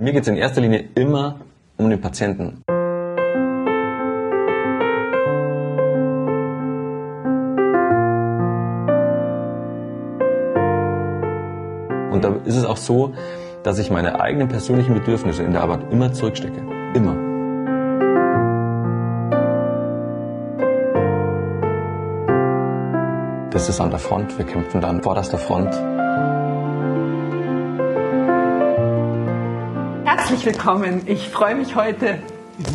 Mir geht es in erster Linie immer um den Patienten. Und da ist es auch so, dass ich meine eigenen persönlichen Bedürfnisse in der Arbeit immer zurückstecke. Immer. Das ist an der Front. Wir kämpfen dann vorderster Front. Herzlich willkommen. Ich freue mich heute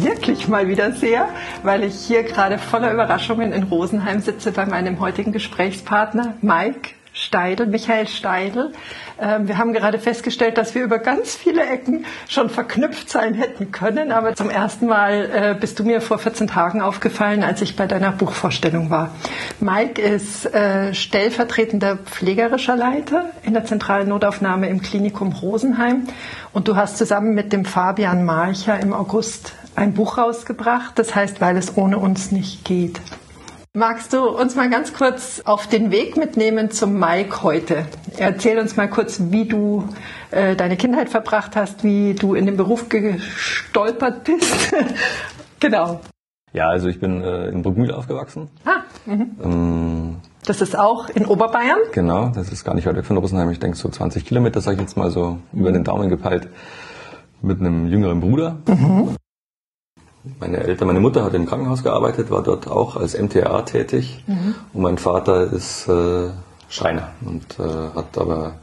wirklich mal wieder sehr, weil ich hier gerade voller Überraschungen in Rosenheim sitze bei meinem heutigen Gesprächspartner Mike Steidl, Michael Steidl. Ähm, wir haben gerade festgestellt, dass wir über ganz viele Ecken schon verknüpft sein hätten können, aber zum ersten Mal äh, bist du mir vor 14 Tagen aufgefallen, als ich bei deiner Buchvorstellung war. Mike ist äh, stellvertretender pflegerischer Leiter in der zentralen Notaufnahme im Klinikum Rosenheim und du hast zusammen mit dem Fabian Marcher im August ein Buch rausgebracht, das heißt, weil es ohne uns nicht geht. Magst du uns mal ganz kurz auf den Weg mitnehmen zum Mike heute? Erzähl uns mal kurz, wie du äh, deine Kindheit verbracht hast, wie du in den Beruf gestolpert bist. genau. Ja, also ich bin äh, in Bruckmühl aufgewachsen. Ah, mhm. ähm, das ist auch in Oberbayern? Genau, das ist gar nicht weit weg von Rosenheim. Ich denke so 20 Kilometer, sage ich jetzt mal so über den Daumen gepeilt, mit einem jüngeren Bruder. Mhm. Meine Eltern, meine Mutter hat im Krankenhaus gearbeitet, war dort auch als MTA tätig mhm. und mein Vater ist äh, Schreiner und äh, hat aber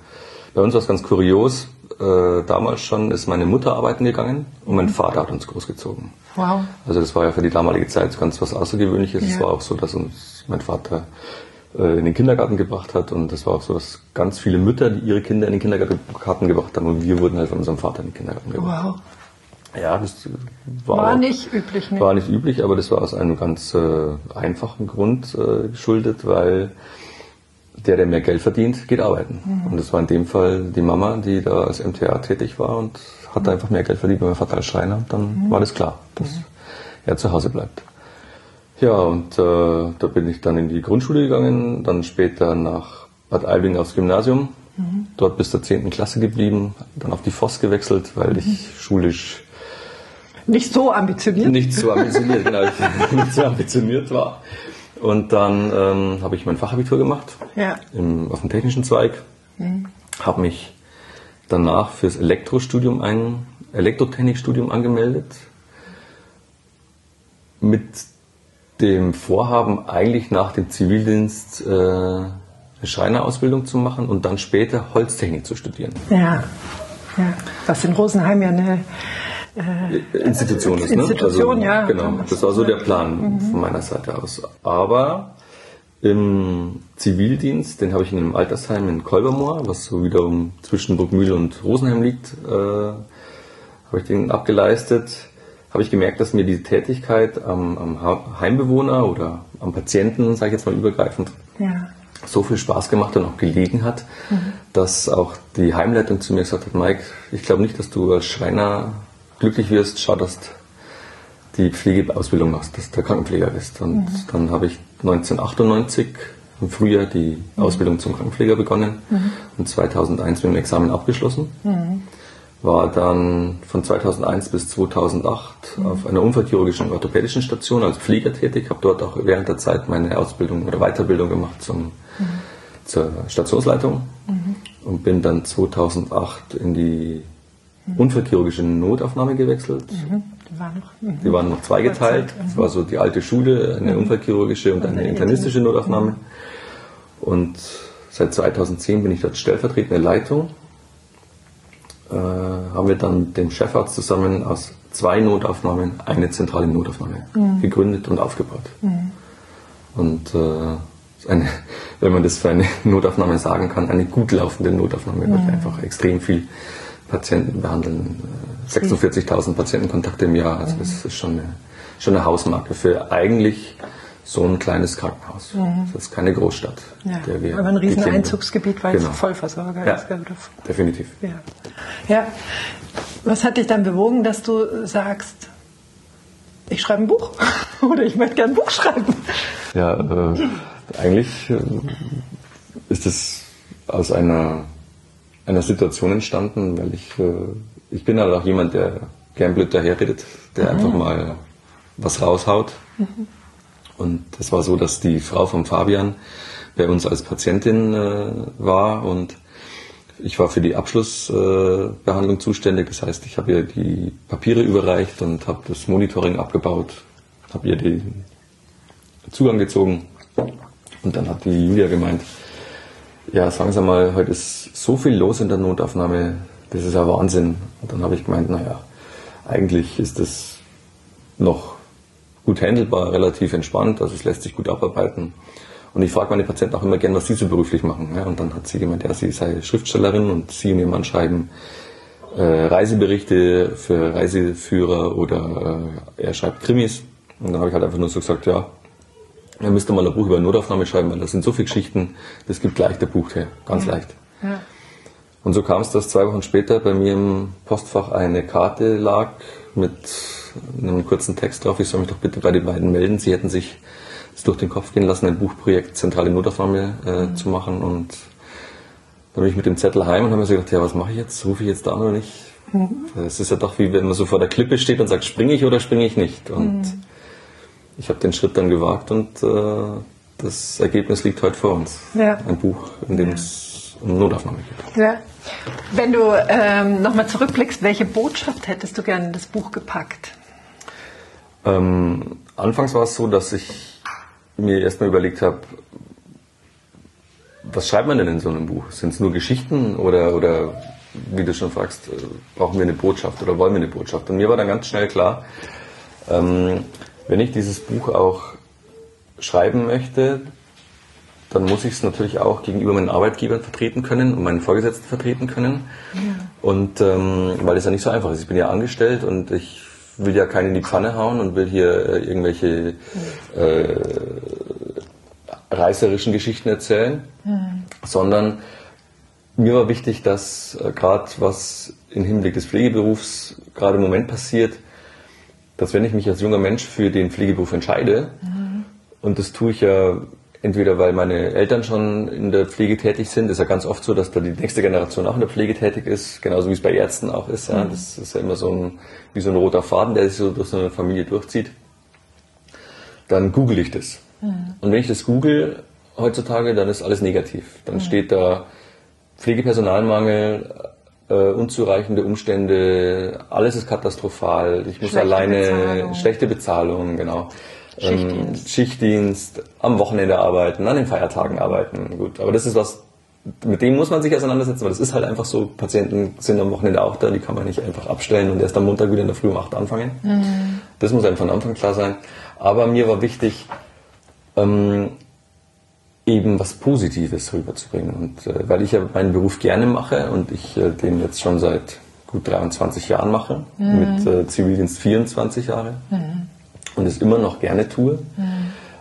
bei uns was ganz kurios. Äh, damals schon ist meine Mutter arbeiten gegangen und mein Vater hat uns großgezogen. Wow. Also das war ja für die damalige Zeit ganz was Außergewöhnliches. Ja. Es war auch so, dass uns mein Vater äh, in den Kindergarten gebracht hat und das war auch so, dass ganz viele Mütter, die ihre Kinder in den Kindergarten gebracht haben und wir wurden halt von unserem Vater in den Kindergarten gebracht. Wow. Ja, das war, war nicht üblich. Ne? War nicht üblich, aber das war aus einem ganz äh, einfachen Grund äh, geschuldet, weil der, der mehr Geld verdient, geht arbeiten. Mhm. Und das war in dem Fall die Mama, die da als MTA tätig war und hat mhm. einfach mehr Geld verdient, wenn mein Vater als Schreiner. Dann mhm. war das klar, dass mhm. er zu Hause bleibt. Ja, und äh, da bin ich dann in die Grundschule gegangen, dann später nach Bad Aibling aufs Gymnasium. Mhm. Dort bis zur 10. Klasse geblieben, dann auf die Voss gewechselt, weil ich mhm. schulisch nicht so ambitioniert? Nicht so ambitioniert, genau. Ich nicht so ambitioniert war. Und dann ähm, habe ich mein Fachabitur gemacht ja. im, auf dem technischen Zweig. Mhm. Habe mich danach fürs Elektrostudium ein Elektrotechnikstudium angemeldet. Mit dem Vorhaben, eigentlich nach dem Zivildienst äh, eine Schreinerausbildung zu machen und dann später Holztechnik zu studieren. Ja, ja. was in Rosenheim ja eine Institution ist. Ne? Institution, also, ja. Genau, das war so der Plan mhm. von meiner Seite aus. Aber im Zivildienst, den habe ich in einem Altersheim in Kolbermoor, was so wiederum zwischen Burgmühle und Rosenheim liegt, äh, habe ich den abgeleistet. Habe ich gemerkt, dass mir diese Tätigkeit am, am Heimbewohner oder am Patienten, sage ich jetzt mal übergreifend, ja. so viel Spaß gemacht und auch gelegen hat, mhm. dass auch die Heimleitung zu mir gesagt hat, Mike, ich glaube nicht, dass du als Schreiner glücklich wirst, schau, dass du die Pflegeausbildung machst, dass du der Krankenpfleger bist. Und mhm. dann habe ich 1998 im Frühjahr die mhm. Ausbildung zum Krankenpfleger begonnen mhm. und 2001 mit dem Examen abgeschlossen. Mhm. War dann von 2001 bis 2008 mhm. auf einer unfallchirurgischen orthopädischen Station als Pfleger tätig, habe dort auch während der Zeit meine Ausbildung oder Weiterbildung gemacht zum, mhm. zur Stationsleitung und bin dann 2008 in die unfallchirurgische Notaufnahme gewechselt. Mhm. Die, waren noch, mhm. die waren noch zweigeteilt. Das war so die alte Schule, eine mhm. unfallchirurgische und eine internistische Notaufnahme. Und seit 2010 bin ich dort stellvertretende Leitung. Äh, haben wir dann mit dem Chefarzt zusammen aus zwei Notaufnahmen eine zentrale Notaufnahme mhm. gegründet und aufgebaut. Mhm. Und äh, eine, wenn man das für eine Notaufnahme sagen kann, eine gut laufende Notaufnahme, weil mhm. einfach extrem viel Patienten behandeln, 46.000 Patientenkontakte im Jahr. Also das ist schon eine, schon eine Hausmarke für eigentlich so ein kleines Krankenhaus. Mhm. Das ist keine Großstadt. Ja. Der wir Aber ein riesen Einzugsgebiet, weil genau. es Vollversorger ja, ist. Definitiv. Ja. ja. Was hat dich dann bewogen, dass du sagst, ich schreibe ein Buch oder ich möchte gerne ein Buch schreiben? Ja, äh, eigentlich äh, ist es aus einer einer Situation entstanden, weil ich äh, ich bin halt auch jemand, der gern blöd daherredet, der mhm. einfach mal was raushaut. Mhm. Und das war so, dass die Frau von Fabian bei uns als Patientin äh, war und ich war für die Abschlussbehandlung äh, zuständig. Das heißt, ich habe ihr die Papiere überreicht und habe das Monitoring abgebaut, habe ihr den Zugang gezogen. Und dann hat die Julia gemeint, ja, sagen Sie mal, heute ist so viel los in der Notaufnahme, das ist ja Wahnsinn. Und dann habe ich gemeint, naja, eigentlich ist das noch gut handelbar, relativ entspannt, also es lässt sich gut abarbeiten. Und ich frage meine Patienten auch immer gern, was sie so beruflich machen. Ja, und dann hat sie gemeint, ja, sie sei Schriftstellerin und sie und ihr Mann schreiben äh, Reiseberichte für Reiseführer oder äh, er schreibt Krimis. Und dann habe ich halt einfach nur so gesagt, ja, er müsste mal ein Buch über Notaufnahme schreiben, weil das sind so viele Geschichten, das gibt gleich der Buch her, ganz ja. leicht. Ja. Und so kam es, dass zwei Wochen später bei mir im Postfach eine Karte lag mit einem kurzen Text drauf, ich soll mich doch bitte bei den beiden melden. Sie hätten sich es durch den Kopf gehen lassen, ein Buchprojekt Zentrale Notaufnahme äh, mhm. zu machen. Und dann bin ich mit dem Zettel heim und habe mir so gedacht, ja, was mache ich jetzt? Rufe ich jetzt da oder nicht? Mhm. Es ist ja doch wie wenn man so vor der Klippe steht und sagt, springe ich oder springe ich nicht? Und mhm ich habe den Schritt dann gewagt und äh, das Ergebnis liegt heute vor uns. Ja. Ein Buch, in dem es um Notaufnahme geht. Ja. Wenn du ähm, nochmal zurückblickst, welche Botschaft hättest du gerne in das Buch gepackt? Ähm, anfangs war es so, dass ich mir erstmal überlegt habe, was schreibt man denn in so einem Buch? Sind es nur Geschichten oder, oder wie du schon fragst, äh, brauchen wir eine Botschaft oder wollen wir eine Botschaft? Und mir war dann ganz schnell klar, ähm, wenn ich dieses Buch auch schreiben möchte, dann muss ich es natürlich auch gegenüber meinen Arbeitgebern vertreten können und meinen Vorgesetzten vertreten können. Ja. Und ähm, weil es ja nicht so einfach ist. Ich bin ja angestellt und ich will ja keinen in die Pfanne hauen und will hier äh, irgendwelche äh, reißerischen Geschichten erzählen, mhm. sondern mir war wichtig, dass äh, gerade was im Hinblick des Pflegeberufs gerade im Moment passiert, dass wenn ich mich als junger Mensch für den Pflegeberuf entscheide, mhm. und das tue ich ja entweder weil meine Eltern schon in der Pflege tätig sind, ist ja ganz oft so, dass da die nächste Generation auch in der Pflege tätig ist, genauso wie es bei Ärzten auch ist. Ja. Mhm. Das ist ja immer so ein, wie so ein roter Faden, der sich so durch so eine Familie durchzieht. Dann google ich das. Mhm. Und wenn ich das google heutzutage, dann ist alles negativ. Dann mhm. steht da Pflegepersonalmangel, unzureichende Umstände, alles ist katastrophal. Ich muss schlechte alleine Bezahlung. schlechte Bezahlung, genau. Schichtdienst. Ähm, Schichtdienst, am Wochenende arbeiten, an den Feiertagen arbeiten. Gut, aber das ist was, mit dem muss man sich auseinandersetzen, weil das ist halt einfach so, Patienten sind am Wochenende auch da, die kann man nicht einfach abstellen und erst am Montag wieder in der Früh um 8 anfangen. Mhm. Das muss einem von Anfang klar sein. Aber mir war wichtig, ähm, eben was Positives rüberzubringen. Und äh, weil ich ja meinen Beruf gerne mache und ich äh, den jetzt schon seit gut 23 Jahren mache, mhm. mit äh, Zivildienst 24 Jahre mhm. und es immer noch gerne tue, mhm.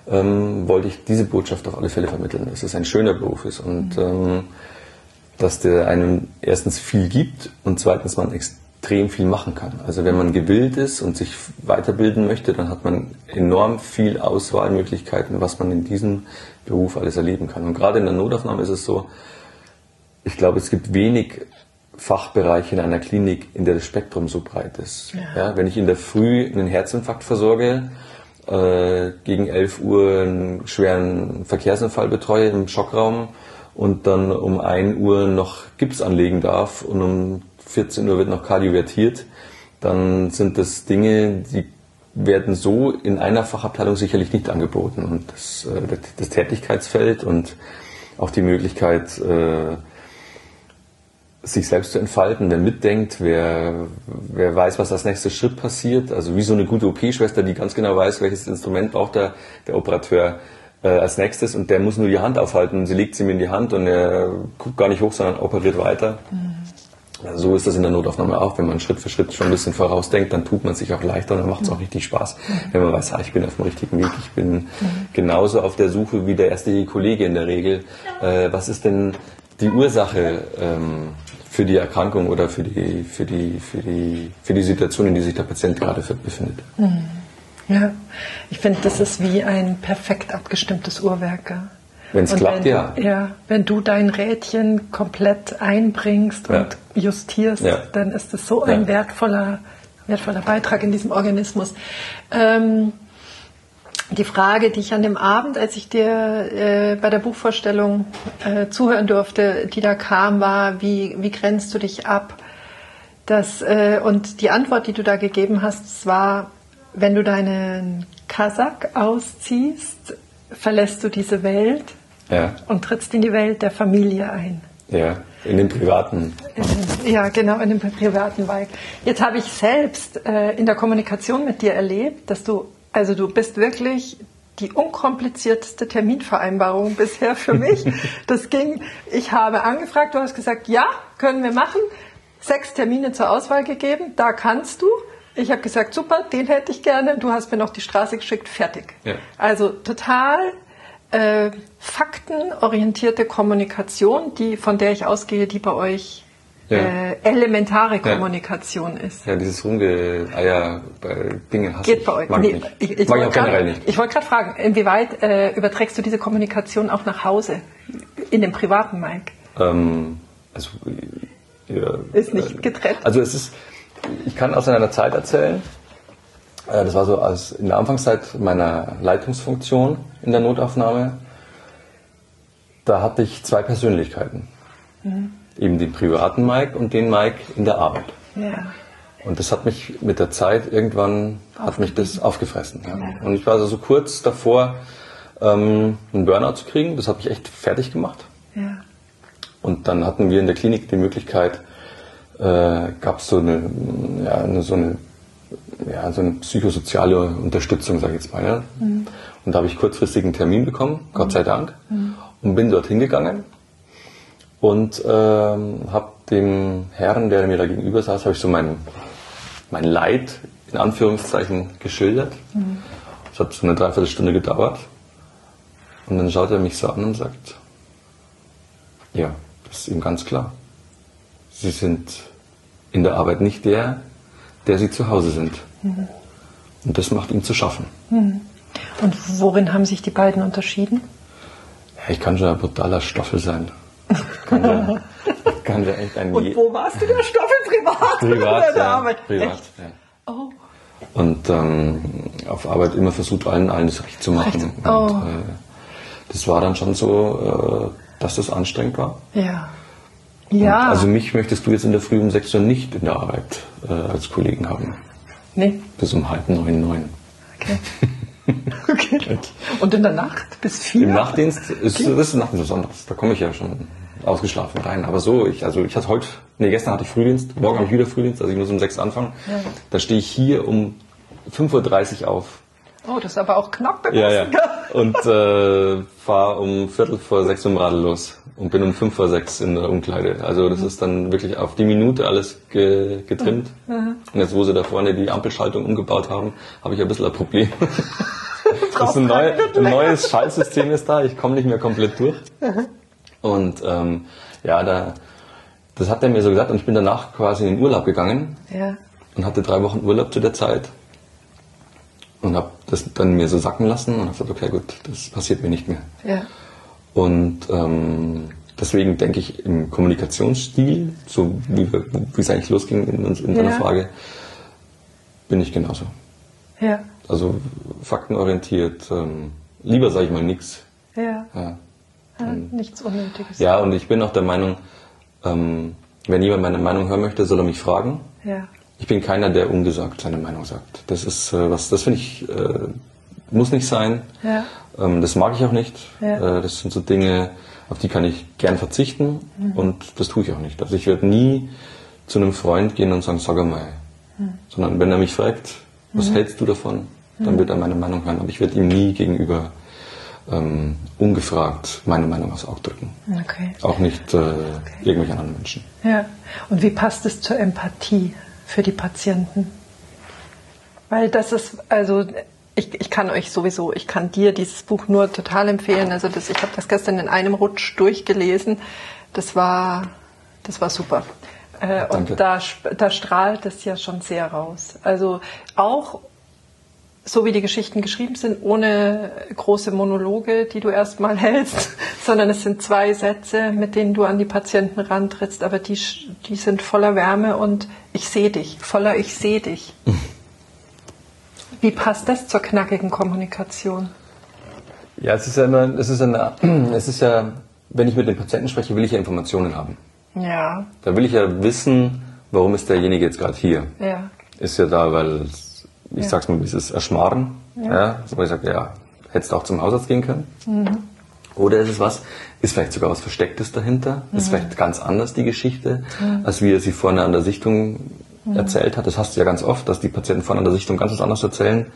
ähm, wollte ich diese Botschaft auf alle Fälle vermitteln, dass es ein schöner Beruf ist und mhm. ähm, dass der einem erstens viel gibt und zweitens man extrem extrem viel machen kann. Also wenn man gewillt ist und sich weiterbilden möchte, dann hat man enorm viel Auswahlmöglichkeiten, was man in diesem Beruf alles erleben kann. Und gerade in der Notaufnahme ist es so, ich glaube, es gibt wenig Fachbereiche in einer Klinik, in der das Spektrum so breit ist. Ja. ja wenn ich in der Früh einen Herzinfarkt versorge, äh, gegen 11 Uhr einen schweren Verkehrsunfall betreue im Schockraum und dann um 1 Uhr noch Gips anlegen darf und um 14 Uhr wird noch kardiovertiert, dann sind das Dinge, die werden so in einer Fachabteilung sicherlich nicht angeboten. Und das, äh, das Tätigkeitsfeld und auch die Möglichkeit, äh, sich selbst zu entfalten, wer mitdenkt, wer, wer weiß, was als nächster Schritt passiert. Also wie so eine gute OP-Schwester, die ganz genau weiß, welches Instrument braucht der, der Operateur äh, als nächstes und der muss nur die Hand aufhalten. Sie legt sie ihm in die Hand und er guckt gar nicht hoch, sondern operiert weiter. Mhm. So ist das in der Notaufnahme auch. Wenn man Schritt für Schritt schon ein bisschen vorausdenkt, dann tut man sich auch leichter und dann macht es auch richtig Spaß. Wenn man weiß, ah, ich bin auf dem richtigen Weg, ich bin genauso auf der Suche wie der erste Kollege in der Regel. Äh, was ist denn die Ursache ähm, für die Erkrankung oder für die, für, die, für, die, für die Situation, in die sich der Patient gerade befindet? Mhm. Ja, ich finde, das ist wie ein perfekt abgestimmtes Uhrwerk. Wenn es klappt, wenn, ja. Ja, wenn du dein Rädchen komplett einbringst Ja. und justierst, Ja. dann ist es so ein wertvoller, wertvoller Beitrag in diesem Organismus. Ähm, die Frage, die ich an dem Abend, als ich dir äh, bei der Buchvorstellung äh, zuhören durfte, die da kam, war, wie, wie grenzt du dich ab? Das, äh, und die Antwort, die du da gegeben hast, war, wenn du deinen Kasak ausziehst, verlässt du diese Welt Ja, und trittst in die Welt der Familie ein. ja. In den privaten. Ja, genau, in dem privaten Bike. Jetzt habe ich selbst äh, in der Kommunikation mit dir erlebt, dass du, also du bist wirklich die unkomplizierteste Terminvereinbarung bisher für mich. Das ging, ich habe angefragt, du hast gesagt, ja, können wir machen. Sechs Termine zur Auswahl gegeben, da kannst du. Ich habe gesagt, super, den hätte ich gerne. Du hast mir noch die Straße geschickt, fertig. Ja. Also total äh, faktenorientierte Kommunikation, die, von der ich ausgehe, die bei euch Ja. äh, elementare Kommunikation ist. Ja, dieses Rumgeeier bei Dingen hasse Geht ich. bei euch. Mag Nee, ich nicht. ich, ich Mag ich wollte auch generell grad- nicht. Ich wollte gerade fragen, inwieweit äh, überträgst du diese Kommunikation auch nach Hause, in dem privaten Mike? Ähm, also, ja, Ist nicht getrennt. Also es ist, ich kann aus einer Zeit erzählen, äh, das war so als in der Anfangszeit meiner Leitungsfunktion in der Notaufnahme, da hatte ich zwei Persönlichkeiten. Mhm. Eben den privaten Mike und den Mike in der Arbeit. Ja. Und das hat mich mit der Zeit irgendwann hat mich das aufgefressen. Ja. Und ich war also so kurz davor, ähm, einen Burnout zu kriegen. Das hat mich echt fertig gemacht. Ja. Und dann hatten wir in der Klinik die Möglichkeit, äh, gab es so eine, ja, eine, so eine, ja, so eine psychosoziale Unterstützung, sage ich jetzt mal. Ja. Und da habe ich kurzfristig einen Termin bekommen, Gott sei Dank, und bin dort hingegangen und ähm, habe dem Herrn, der mir da gegenüber saß, habe ich so mein, mein Leid in Anführungszeichen geschildert. Es hat so eine Dreiviertelstunde gedauert. Und dann schaut er mich so an und sagt, ja, das ist ihm ganz klar. Sie sind in der Arbeit nicht der, der Sie zu Hause sind. Und das macht ihm zu schaffen. Und worin haben sich die beiden unterschieden? Ja, ich kann schon ein brutaler Stoffel sein. Ich kann ja, ich kann ja echt ein je- warst du der Stoffel privat? privat, Oder der ja, Arbeit? privat, Echt? ja. Oh. Und ähm, auf Arbeit immer versucht, allen das recht zu machen. Recht. Und Oh. äh, das war dann schon so, äh, dass das anstrengend war. Ja. Und Ja. Also mich möchtest du jetzt in der Früh um 6 Uhr nicht in der Arbeit äh, als Kollegen haben. nee. Bis um halb neun, neun. Okay. okay. Und in der Nacht bis vier? Im Nachtdienst ist das ist Nachtdienst was anderes. Da komme ich ja schon ausgeschlafen rein. Aber so, ich, also ich hatte heute, nee, gestern hatte ich Frühdienst, morgen habe ich wieder Frühdienst, also ich muss um sechs anfangen. Da stehe ich hier um 5.30 Uhr auf. Oh, das ist aber auch knapp bemessen. Ja, ja. Und äh, fahre um Viertel vor sechs im Radl los und bin um fünf vor sechs in der Umkleide. Also das ist dann wirklich auf die Minute alles ge getrimmt. Und jetzt, wo sie da vorne die Ampelschaltung umgebaut haben, habe ich ein bisschen ein Problem. Das ist ein, neu, ein neues Schaltsystem ist da, ich komme nicht mehr komplett durch. Und ähm, ja, da, das hat er mir so gesagt und ich bin danach quasi in den Urlaub gegangen Ja. und hatte drei Wochen Urlaub zu der Zeit und habe das dann mir so sacken lassen und habe gesagt, okay, gut, das passiert mir nicht mehr. Ja. Und ähm, deswegen denke ich im Kommunikationsstil, so wie, wir- wie es eigentlich losging in, in deiner Ja. Frage, bin ich genauso. Ja. Also faktenorientiert, ähm, lieber sage ich mal nichts. Ja. Ja. ja. Nichts Unnötiges. ja, und ich bin auch der Meinung, ähm, wenn jemand meine Meinung hören möchte, soll er mich fragen. Ja. Ich bin keiner, der ungesagt seine Meinung sagt. Das ist äh, was, das finde ich, äh, muss nicht sein. Ja. Ähm, das mag ich auch nicht. Ja. Äh, das sind so Dinge, auf die kann ich gern verzichten und das tue ich auch nicht. Also ich werde nie zu einem Freund gehen und sagen, sag mal. Sondern wenn er mich fragt, was hältst du davon, dann wird er meine Meinung hören. Aber ich werde ihm nie gegenüber ähm, ungefragt meine Meinung aufs Auge drücken. Okay. Auch nicht äh, irgendwelchen anderen Menschen. Ja. Und wie passt es zur Empathie für die Patienten? Weil das ist, also ich, ich kann euch sowieso, ich kann dir dieses Buch nur total empfehlen. Also das, ich habe das gestern in einem Rutsch durchgelesen. Das war, das war super. Äh, und da, da strahlt es ja schon sehr raus. Also auch so wie die Geschichten geschrieben sind, ohne große Monologe, die du erstmal hältst, sondern es sind zwei Sätze, mit denen du an die Patienten rantrittst, aber die, die sind voller Wärme und ich sehe dich, voller ich sehe dich. Wie passt das zur knackigen Kommunikation? Ja, es ist ja immer, es ist, eine, es ist ja, wenn ich mit dem Patienten spreche, will ich ja Informationen haben. Ja. Da will ich ja wissen, warum ist derjenige jetzt gerade hier. Ja. Ist ja da, weil, ich Ja. sag's mal, dieses Erschmarren. Ja. wo ich sage, ja, hättest du auch zum Hausarzt gehen können. Mhm. Oder ist es was, ist vielleicht sogar was Verstecktes dahinter, Mhm. ist vielleicht ganz anders die Geschichte, als wie er sie vorne an der Sichtung Mhm. erzählt hat. Das hast du ja ganz oft, dass die Patienten vorne an der Sichtung ganz was anderes erzählen,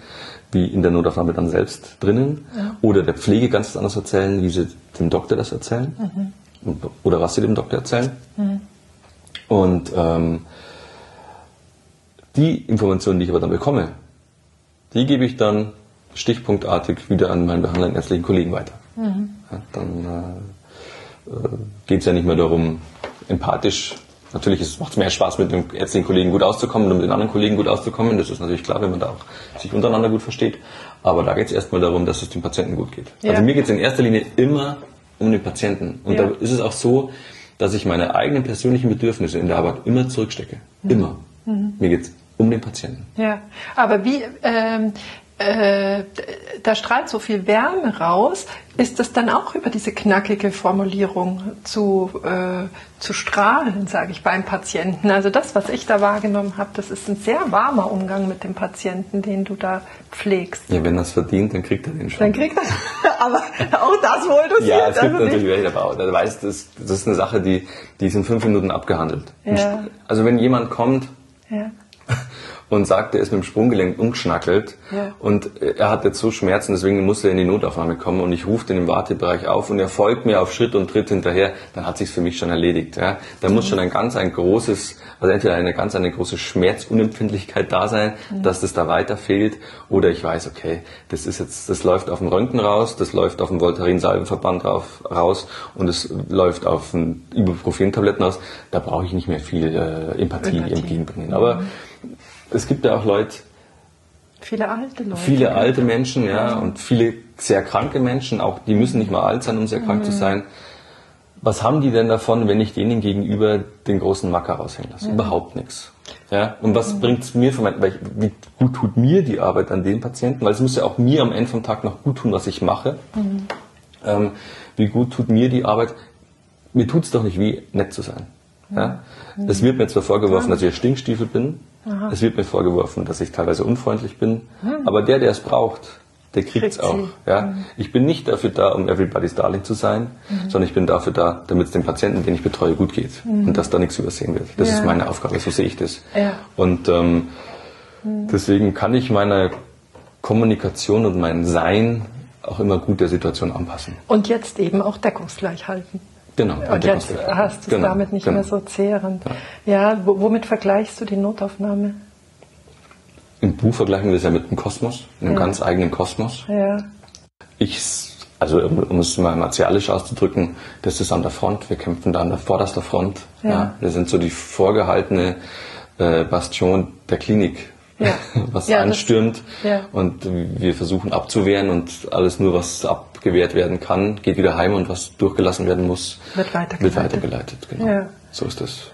wie in der Notaufnahme dann selbst drinnen. Oder der Pflege ganz was anderes erzählen, wie sie dem Doktor das erzählen. Mhm. Und- Oder was sie dem Doktor erzählen. Und ähm, die Informationen, die ich aber dann bekomme, die gebe ich dann stichpunktartig wieder an meinen behandelnden ärztlichen Kollegen weiter. Ja, dann äh, äh, geht es ja nicht mehr darum, empathisch, natürlich macht es mehr Spaß, mit dem ärztlichen Kollegen gut auszukommen und mit den anderen Kollegen gut auszukommen. Das ist natürlich klar, wenn man da auch sich untereinander gut versteht. Aber da geht es erstmal darum, dass es dem Patienten gut geht. Ja. Also mir geht es in erster Linie immer um den Patienten. Und Ja. da ist es auch so, dass ich meine eigenen persönlichen Bedürfnisse in der Arbeit immer zurückstecke. Immer. Mir geht es um den Patienten. Ja, aber wie, ähm, äh, da strahlt so viel Wärme raus. Ist das dann auch über diese knackige Formulierung zu, äh, zu strahlen, sage ich, beim Patienten? Also das, was ich da wahrgenommen habe, das ist ein sehr warmer Umgang mit dem Patienten, den du da pflegst. Ja, wenn er es verdient, dann kriegt er den schon. Dann kriegt er, aber auch das wohl dosiert. Ja, es gibt also natürlich welche weißt du, das, das ist eine Sache, die, die ist in fünf Minuten abgehandelt. Ja. Also wenn jemand kommt Ja. Und sagt, er ist mit dem Sprunggelenk umgeschnackelt Ja. und er hat jetzt so Schmerzen, deswegen muss er in die Notaufnahme kommen und ich rufe den im Wartebereich auf und er folgt mir auf Schritt und Tritt hinterher, dann hat sich's für mich schon erledigt. Ja. Da muss schon ein ganz ein großes, also entweder eine ganz eine große Schmerzunempfindlichkeit da sein, dass das da weiter fehlt, oder ich weiß, okay, das ist jetzt, das läuft auf dem Röntgen raus, das läuft auf dem Voltaren-Salbenverband raus und es läuft auf ein Ibuprofen-Tabletten raus. Da brauche ich nicht mehr viel äh, Empathie, Empathie. entgegenbringen. Aber es gibt ja auch Leute, Viele alte Leute. viele alte Menschen, ja, und viele sehr kranke Menschen, auch die müssen nicht mal alt sein, um sehr krank Mhm. zu sein. Was haben die denn davon, wenn ich denen gegenüber den großen Macker raushängen lasse? Überhaupt nichts. Ja, und Mhm. was bringt's mir für mein, weil ich, wie gut tut mir die Arbeit an den Patienten? Weil es muss ja auch mir am Ende vom Tag noch gut tun, was ich mache. Mhm. Ähm, wie gut tut mir die Arbeit? Mir tut's doch nicht weh, nett zu sein. Ja? Es wird mir zwar vorgeworfen, dass ich ein Stinkstiefel bin. Es wird mir vorgeworfen, dass ich teilweise unfreundlich bin. Aber der, der es braucht, der Kriegt auch. sie. Ja? Ich bin nicht dafür da, um everybody's darling zu sein, sondern ich bin dafür da, damit es dem Patienten, den ich betreue, gut geht. Und dass da nichts übersehen wird. Das Ja. ist meine Aufgabe, so sehe ich das. Ja. Und ähm, deswegen kann ich meine Kommunikation und mein Sein auch immer gut der Situation anpassen. Und jetzt eben auch deckungsgleich halten. Genau. Und jetzt hast du es Genau, damit nicht genau. mehr so zehrend. Ja, wo- womit vergleichst du die Notaufnahme? Im Buch vergleichen wir es ja mit dem Kosmos, einem Ja. ganz eigenen Kosmos. Ja, Ich, also um, um es mal martialisch auszudrücken, das ist an der Front. Wir kämpfen da an der vorderster Front. Ja. Wir sind so die vorgehaltene äh, Bastion der Klinik, Ja. was Ja, das- anstürmt. ja. Und wir versuchen abzuwehren und alles nur, was abgewehrt werden kann, geht wieder heim und was durchgelassen werden muss, Wird weitergeleitet. Wird weitergeleitet genau. So ist das.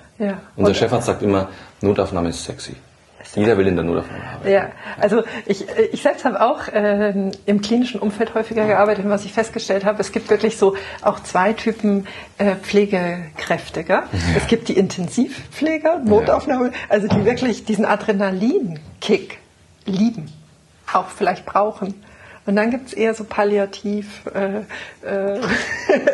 Unser Chefarzt sagt immer, Notaufnahme ist sexy. Jeder will in der Notaufnahme arbeiten. Ja, also ich, ich selbst habe auch ähm, im klinischen Umfeld häufiger gearbeitet und was ich festgestellt habe, es gibt wirklich so auch zwei Typen äh, Pflegekräfte. Gell? Es gibt die Intensivpfleger, Notaufnahme, also die wirklich diesen Adrenalinkick lieben, auch vielleicht brauchen. Und dann gibt es eher so palliativ. Äh, äh,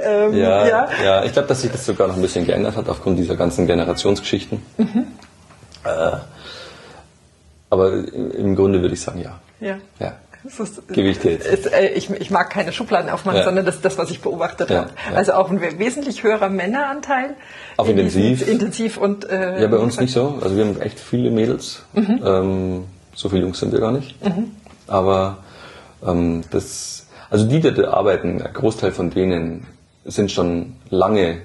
ähm, Ja, ja. ja. ich glaube, dass sich das sogar noch ein bisschen geändert hat aufgrund dieser ganzen Generationsgeschichten. Mhm. Äh, aber im Grunde würde ich sagen, ja. ja. Ja. Ist, Gebe ich dir jetzt. Es, äh, ich, ich mag keine Schubladen aufmachen, Ja. sondern das ist das, was ich beobachtet Ja, habe. Also auch ein we- wesentlich höherer Männeranteil. In diesen- Intensiv? Intensiv und. Äh, Ja, bei uns nicht so. Also wir haben echt viele Mädels. Mhm. Ähm, so viele Jungs sind wir gar nicht. Aber ähm, das, also die, die da arbeiten, ein Großteil von denen sind schon lange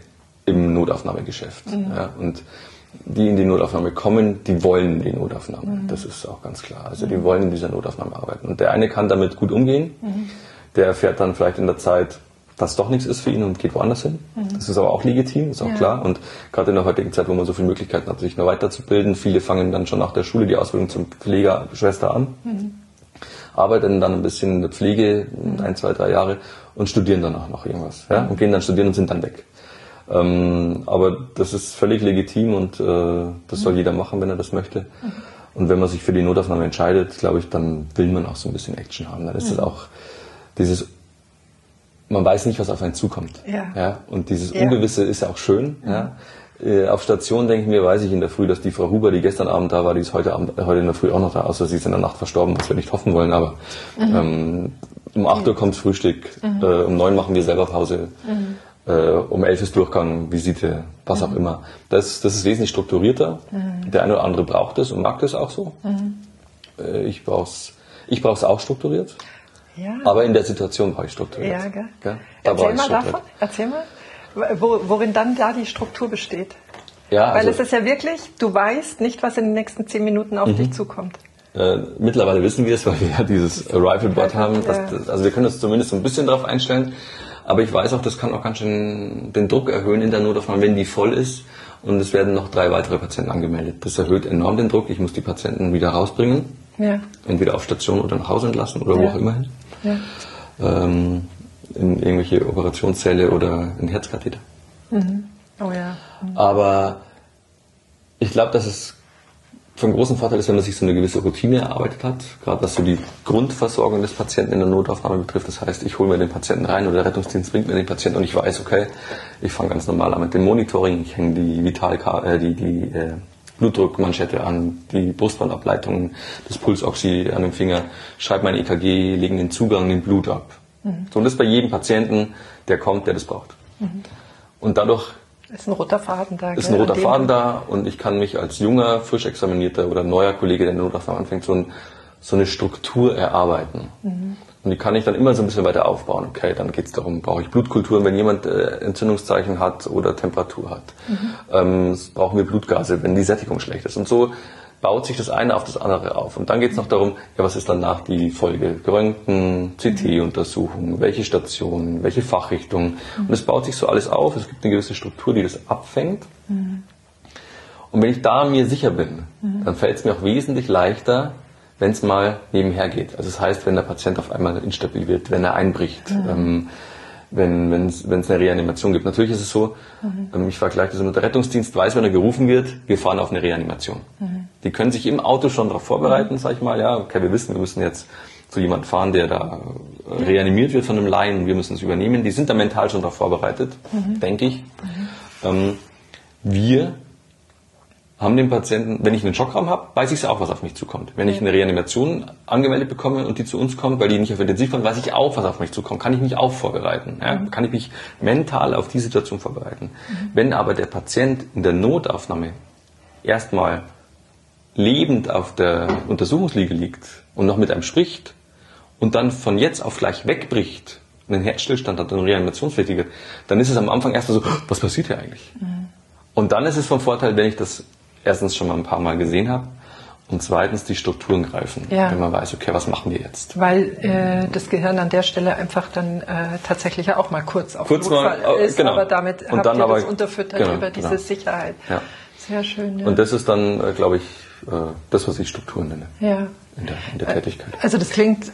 im Notaufnahmegeschäft. Mhm. Ja, und die in die Notaufnahme kommen, die wollen die Notaufnahme. Mhm. Das ist auch ganz klar. Also die wollen in dieser Notaufnahme arbeiten. Und der eine kann damit gut umgehen. Mhm. Der erfährt dann vielleicht in der Zeit, dass doch nichts ist für ihn und geht woanders hin. Mhm. Das ist aber auch legitim, ist auch ja. klar. Und gerade in der heutigen Zeit, wo man so viele Möglichkeiten hat, sich noch weiterzubilden, viele fangen dann schon nach der Schule die Ausbildung zum Pflegerschwester an, mhm. arbeiten dann ein bisschen in der Pflege, mhm. ein, zwei, drei Jahre und studieren danach noch irgendwas. Ja? Und gehen dann studieren und sind dann weg. Ähm, aber das ist völlig legitim und äh, das soll jeder machen, wenn er das möchte. Und wenn man sich für die Notaufnahme entscheidet, glaube ich, dann will man auch so ein bisschen Action haben. Dann ist es auch dieses man weiß nicht, was auf einen zukommt. Ja. ja? Und dieses ja. Ungewisse ist ja auch schön. Mhm. Ja? Äh, auf Station denke ich mir, weiß ich in der Früh, dass die Frau Huber, die gestern Abend da war, die ist heute Abend, heute in der Früh auch noch da, außer sie ist in der Nacht verstorben, was wir nicht hoffen wollen, aber mhm. ähm, um 8 Uhr kommt Frühstück, mhm. äh, um 9 machen wir selber Pause, mhm. Äh, um 11 ist Durchgang, Visite, was auch mhm. immer. Das, das ist wesentlich strukturierter. Mhm. Der eine oder andere braucht es und mag das auch so. Äh, ich brauche es ich brauch's auch strukturiert. Ja. Aber in der Situation war ich strukturiert. Ja, gell? gell? Erzähl mal davon. Erzähl mal, worin dann da die Struktur besteht. Ja, Weil also, es ist ja wirklich, du weißt nicht, was in den nächsten zehn Minuten auf mhm. dich zukommt. Äh, mittlerweile wissen wir es, weil wir ja dieses Arrival-Bot haben. Dass, ja. also wir können uns zumindest so ein bisschen darauf einstellen. Aber ich weiß auch, das kann auch ganz schön den Druck erhöhen in der Notaufnahme, wenn die voll ist. Und es werden noch drei weitere Patienten angemeldet. Das erhöht enorm den Druck. Ich muss die Patienten wieder rausbringen. Ja. Entweder auf Station oder nach Hause entlassen oder ja. wo auch immer hin ja. ähm, in irgendwelche Operationssäle oder in Herzkatheter. Mhm. Oh ja. Mhm. Aber ich glaube, dass es von großem Vorteil ist, wenn man sich so eine gewisse Routine erarbeitet hat, gerade was so die Grundversorgung des Patienten in der Notaufnahme betrifft. Das heißt, ich hole mir den Patienten rein oder der Rettungsdienst bringt mir den Patienten und ich weiß, okay, ich fange ganz normal an mit dem Monitoring, ich hänge die Vitalkarte, äh, die, die äh, Blutdruckmanschette an, die Brustbandableitung, das Pulsoxy an dem Finger, schreibe mein EKG, legen den Zugang in Blut ab. Mhm. So, und das bei jedem Patienten, der kommt, der das braucht. Mhm. Und dadurch ist ein roter Faden da. Ist ein roter Faden da und ich kann mich als junger, frisch examinierter oder neuer Kollege, der in der Notaufnahme anfängt, so, ein, so, eine Struktur erarbeiten. Mhm. Und die kann ich dann immer so ein bisschen weiter aufbauen. Okay, dann geht es darum, brauche ich Blutkulturen, wenn jemand äh, Entzündungszeichen hat oder Temperatur hat. Mhm. Ähm, brauchen wir Blutgase, wenn die Sättigung schlecht ist. Und so baut sich das eine auf das andere auf. Und dann geht es noch darum, ja, was ist danach die Folge? Röntgen, CT-Untersuchung, welche Station, welche Fachrichtung. Mhm. Und es baut sich so alles auf. Es gibt eine gewisse Struktur, die das abfängt. Mhm. Und wenn ich da mir sicher bin, mhm. dann fällt es mir auch wesentlich leichter, wenn es mal nebenher geht. Also das heißt, wenn der Patient auf einmal instabil wird, wenn er einbricht, ähm, wenn es eine Reanimation gibt. Natürlich ist es so, mhm. ähm, ich vergleiche das mit der Rettungsdienst, weiß, wenn er gerufen wird, wir fahren auf eine Reanimation. Mhm. Die können sich im Auto schon darauf vorbereiten, sag ich mal, ja, okay, wir wissen, wir müssen jetzt zu jemandem fahren, der da äh, reanimiert wird von einem Laien, wir müssen es übernehmen. Die sind da mental schon darauf vorbereitet, mhm. denke ich. Mhm. Ähm, wir haben den Patienten, wenn ich einen Schockraum habe, weiß ich auch, was auf mich zukommt. Wenn ich eine Reanimation angemeldet bekomme und die zu uns kommt, weil die nicht auf Intensiv kommt, weiß ich auch, was auf mich zukommt. Kann ich mich auch vorbereiten. Ja? Mhm. Kann ich mich mental auf die Situation vorbereiten. Mhm. Wenn aber der Patient in der Notaufnahme erstmal lebend auf der Untersuchungsliege liegt und noch mit einem spricht und dann von jetzt auf gleich wegbricht und einen Herzstillstand hat und reanimationspflichtig wird, dann ist es am Anfang erstmal so, was passiert hier eigentlich? Mhm. Und dann ist es von Vorteil, wenn ich das erstens schon mal ein paar Mal gesehen habe und zweitens die Strukturen greifen, ja. wenn man weiß, okay, was machen wir jetzt? Weil äh, das Gehirn an der Stelle einfach dann äh, tatsächlich auch mal kurz auf kurz Notfall mal, ist, genau. aber damit und habt dann ihr aber, das unterfüttert genau, über diese genau. Sicherheit. Ja. Sehr schön. Ja. Und das ist dann, äh, glaube ich, äh, das, was ich Strukturen nenne ja. in, der, in der Tätigkeit. Also das klingt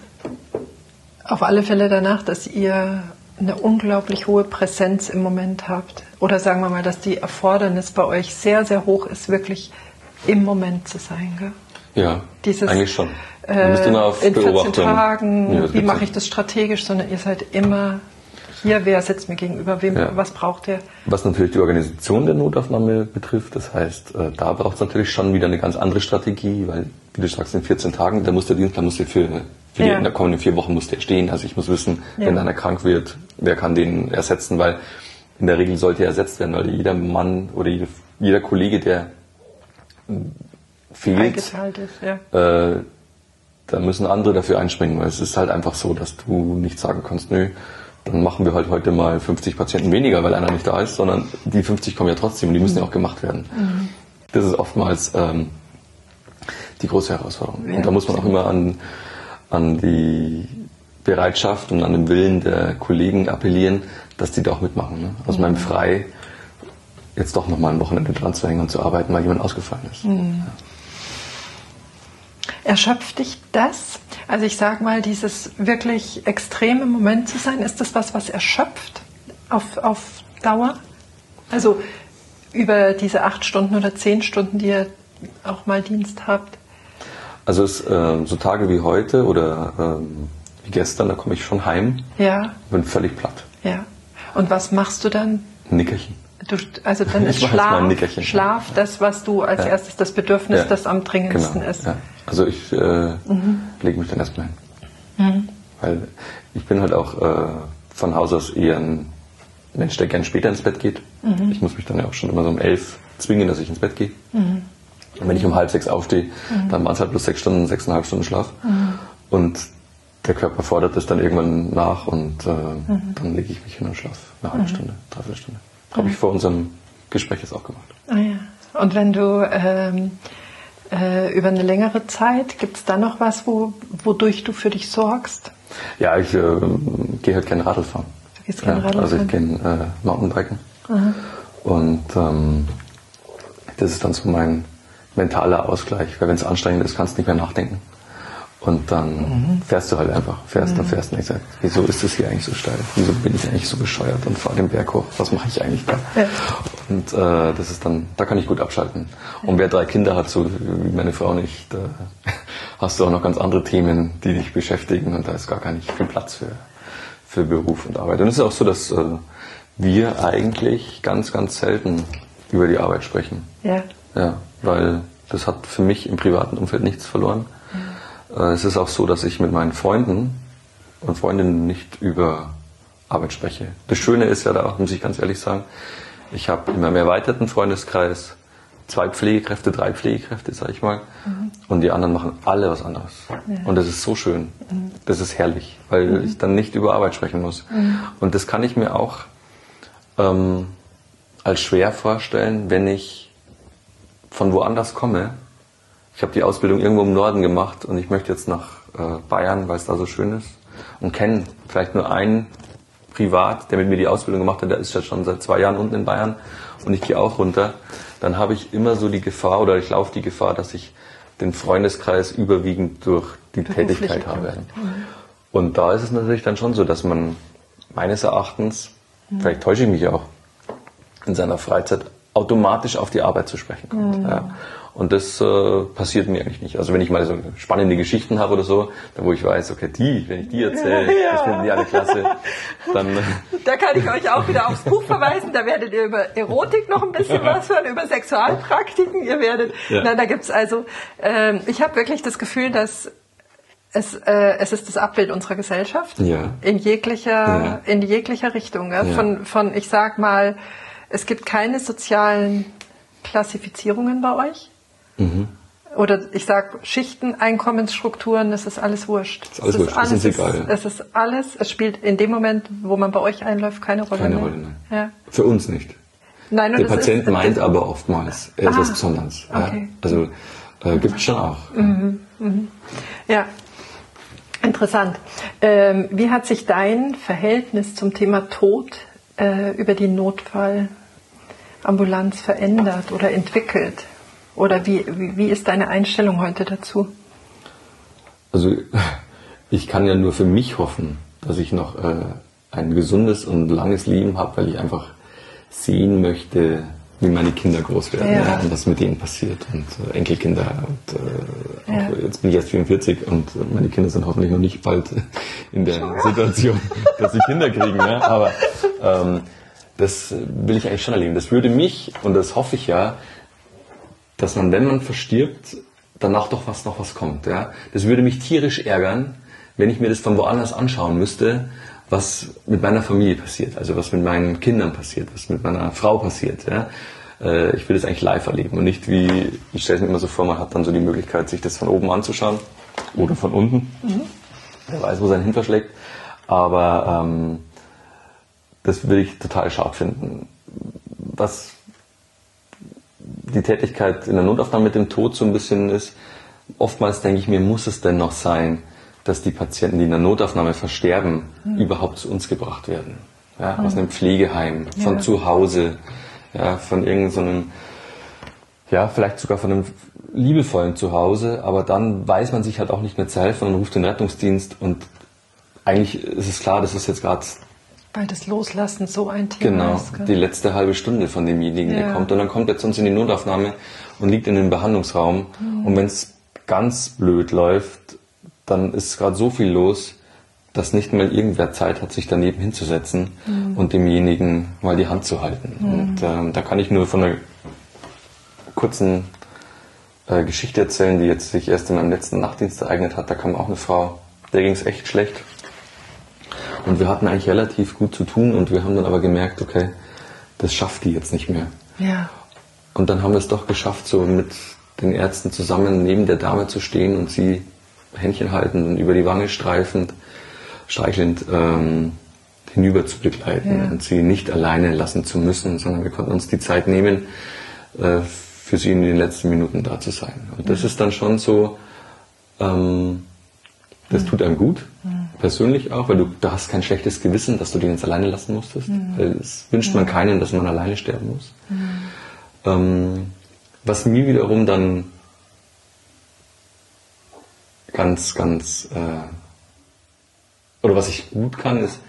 auf alle Fälle danach, dass ihr eine unglaublich hohe Präsenz im Moment habt. Oder sagen wir mal, dass die Erfordernis bei euch sehr, sehr hoch ist, wirklich im Moment zu sein. Gell? Ja, Dieses, eigentlich schon. Auf in 14 Tagen, ja, wie mache ich das strategisch, sondern ihr seid immer hier, wer sitzt mir gegenüber, wem, ja. was braucht ihr? Was natürlich die Organisation der Notaufnahme betrifft, das heißt, äh, da braucht es natürlich schon wieder eine ganz andere Strategie, weil, wie du sagst, in 14 Tagen, da muss der Dienstplan muss für für ja. die in der kommenden vier Wochen muss der stehen. Also ich muss wissen, ja. wenn einer krank wird, wer kann den ersetzen, weil in der Regel sollte er ersetzt werden, weil jeder Mann oder jede, jeder Kollege, der fehlt, ist, ja. äh, da müssen andere dafür einspringen, weil es ist halt einfach so, dass du nicht sagen kannst, nö, dann machen wir halt heute mal 50 Patienten weniger, weil einer nicht da ist, sondern die 50 kommen ja trotzdem und die müssen mhm. ja auch gemacht werden. Mhm. Das ist oftmals ähm, die große Herausforderung. Ja, und da muss man auch immer an, an die Bereitschaft und an den Willen der Kollegen appellieren, dass die da auch mitmachen. Ne? Aus mhm. meinem Frei jetzt doch nochmal ein Wochenende dran zu hängen und zu arbeiten, weil jemand ausgefallen ist. Mhm. Ja. Erschöpft dich das? Also ich sage mal, dieses wirklich extreme Moment zu sein, ist das was, was erschöpft auf, auf Dauer? Also über diese acht Stunden oder zehn Stunden, die ihr auch mal Dienst habt? Also es, äh, so Tage wie heute oder ähm, wie gestern, da komme ich schon heim. Ja. Bin völlig platt. Ja. Und was machst du dann? Nickerchen. Du, also dann ist Schlaf, Schlaf das, was du als ja. erstes das Bedürfnis, ja. das am dringendsten genau. ist. Ja. Also ich äh, mhm. lege mich dann erstmal hin. Mhm. Weil ich bin halt auch äh, von Haus aus eher ein Mensch, der gern später ins Bett geht. Mhm. Ich muss mich dann ja auch schon immer so um elf zwingen, dass ich ins Bett gehe. Mhm. Und wenn ich um halb sechs aufstehe, mhm. dann waren es halt bloß sechs Stunden, sechseinhalb Stunden Schlaf. Mhm. Und der Körper fordert das dann irgendwann nach und äh, mhm. dann lege ich mich hin und schlafe eine halbe mhm. Stunde, dreiviertel Stunde. Habe ich vor unserem Gespräch jetzt auch gemacht. Ah, ja. Und wenn du ähm, äh, über eine längere Zeit, gibt es da noch was, wo, wodurch du für dich sorgst? Ja, ich äh, gehe halt gerne Radl fahren. Du gehst gerne ja, Radl Also ich gehe äh, Mountainbiken. Und ähm, das ist dann so mein mentaler Ausgleich, weil wenn es anstrengend ist, kannst du nicht mehr nachdenken. Und dann mhm. fährst du halt einfach, fährst mhm. und fährst und ich sag, wieso ist das hier eigentlich so steil? Wieso bin ich eigentlich so bescheuert und fahre den Berg hoch? Was mache ich eigentlich da? Ja. Und äh, das ist dann, da kann ich gut abschalten. Und wer drei Kinder hat, so wie meine Frau nicht, da hast du auch noch ganz andere Themen, die dich beschäftigen und da ist gar nicht viel Platz für, für Beruf und Arbeit. Und es ist auch so, dass äh, wir eigentlich ganz, ganz selten über die Arbeit sprechen. Ja. Ja, weil das hat für mich im privaten Umfeld nichts verloren. Äh, es ist auch so, dass ich mit meinen Freunden und Freundinnen nicht über Arbeit spreche. Das Schöne ist ja da, muss ich ganz ehrlich sagen, ich habe in meinem erweiterten Freundeskreis zwei Pflegekräfte, drei Pflegekräfte, sag ich mal, mhm. und die anderen machen alle was anderes. Ja. Und das ist so schön. Mhm. Das ist herrlich, weil mhm. ich dann nicht über Arbeit sprechen muss. Mhm. Und das kann ich mir auch ähm, als schwer vorstellen, wenn ich von woanders komme ich habe die Ausbildung irgendwo im Norden gemacht und ich möchte jetzt nach äh, Bayern, weil es da so schön ist und kenne vielleicht nur einen privat, der mit mir die Ausbildung gemacht hat, der ist jetzt schon seit zwei Jahren unten in Bayern und ich gehe auch runter, dann habe ich immer so die Gefahr oder ich laufe die Gefahr, dass ich den Freundeskreis überwiegend durch die Tätigkeit habe. Und da ist es natürlich dann schon so, dass man meines Erachtens, mhm. vielleicht täusche ich mich auch, in seiner Freizeit automatisch auf die Arbeit zu sprechen kommt. Mhm. Ja. Und das äh, passiert mir eigentlich nicht. Also wenn ich mal so spannende Geschichten habe oder so, da wo ich weiß, okay, die, wenn ich die erzähle, ja. das finden die alle klasse, dann... Äh, da kann ich euch auch wieder aufs Buch verweisen, da werdet ihr über Erotik noch ein bisschen was hören, über Sexualpraktiken, ihr werdet... Ja. Na, da gibt's also... Ähm, ich habe wirklich das Gefühl, dass es, äh, es ist das Abbild unserer Gesellschaft ja. in jeglicher ja. in jeglicher Richtung. Ja? Von, von, ich sag mal, es gibt keine sozialen Klassifizierungen bei euch. Mhm. Oder ich sage Schichten, Einkommensstrukturen, das ist alles wurscht. Das ist alles wurscht, das ist, alles, egal. Es, es ist alles, es spielt in dem Moment, wo man bei euch einläuft, keine Rolle keine mehr. Rolle, nein. Ja. Für uns nicht. Nein, Der Patient ist, meint aber oftmals, ist ah, was Besonderes. Okay. Also äh, gibt es schon auch. Mhm, mhm. Ja, interessant. Ähm, wie hat sich dein Verhältnis zum Thema Tod äh, über die Notfallambulanz verändert oder entwickelt? Oder wie, wie ist deine Einstellung heute dazu? Also ich kann ja nur für mich hoffen, dass ich noch äh, ein gesundes und langes Leben habe, weil ich einfach sehen möchte, wie meine Kinder groß werden ja. Ja, und was mit denen passiert und äh, Enkelkinder. Und, äh, ja. Jetzt bin ich erst 44 und äh, meine Kinder sind hoffentlich noch nicht bald in der Situation, dass sie Kinder kriegen. Ja? Aber ähm, das will ich eigentlich schon erleben. Das würde mich, und das hoffe ich ja, dass man, wenn man verstirbt, danach doch was noch was kommt. Ja? Das würde mich tierisch ärgern, wenn ich mir das von woanders anschauen müsste, was mit meiner Familie passiert, also was mit meinen Kindern passiert, was mit meiner Frau passiert. Ja? Äh, ich will das eigentlich live erleben und nicht wie, ich stelle es mir immer so vor, man hat dann so die Möglichkeit, sich das von oben anzuschauen oder von unten. Mhm. Wer weiß, wo sein Hin verschlägt. Aber ähm, das würde ich total scharf finden. Was die Tätigkeit in der Notaufnahme mit dem Tod so ein bisschen ist, oftmals denke ich mir, muss es denn noch sein, dass die Patienten, die in der Notaufnahme versterben, mhm. überhaupt zu uns gebracht werden. Ja, mhm. Aus einem Pflegeheim, von ja. zu Hause, ja, von irgendeinem, so ja, vielleicht sogar von einem liebevollen Zuhause, aber dann weiß man sich halt auch nicht mehr zu helfen und ruft den Rettungsdienst und eigentlich ist es klar, das ist jetzt gerade weil das Loslassen so ein Thema genau, ist. Genau, die letzte halbe Stunde von demjenigen, ja. der kommt. Und dann kommt er zu uns in die Notaufnahme und liegt in den Behandlungsraum. Mhm. Und wenn es ganz blöd läuft, dann ist gerade so viel los, dass nicht mehr irgendwer Zeit hat, sich daneben hinzusetzen mhm. und demjenigen mal die Hand zu halten. Mhm. Und ähm, da kann ich nur von einer kurzen äh, Geschichte erzählen, die jetzt sich erst in meinem letzten Nachtdienst ereignet hat. Da kam auch eine Frau, der ging es echt schlecht. Und wir hatten eigentlich relativ gut zu tun und wir haben dann aber gemerkt, okay, das schafft die jetzt nicht mehr. Ja. Und dann haben wir es doch geschafft, so mit den Ärzten zusammen neben der Dame zu stehen und sie Händchen haltend und über die Wange streifend, streichelnd ähm, hinüber zu begleiten ja. und sie nicht alleine lassen zu müssen, sondern wir konnten uns die Zeit nehmen, äh, für sie in den letzten Minuten da zu sein. Und das ist dann schon so, ähm, das tut einem gut, mhm. Persönlich auch, weil du, du hast kein schlechtes Gewissen, dass du den jetzt alleine lassen musstest. Mhm. Es wünscht man keinen, dass man alleine sterben muss. Mhm. Ähm, was mir wiederum dann ganz, ganz, äh, oder was ich gut kann, ist,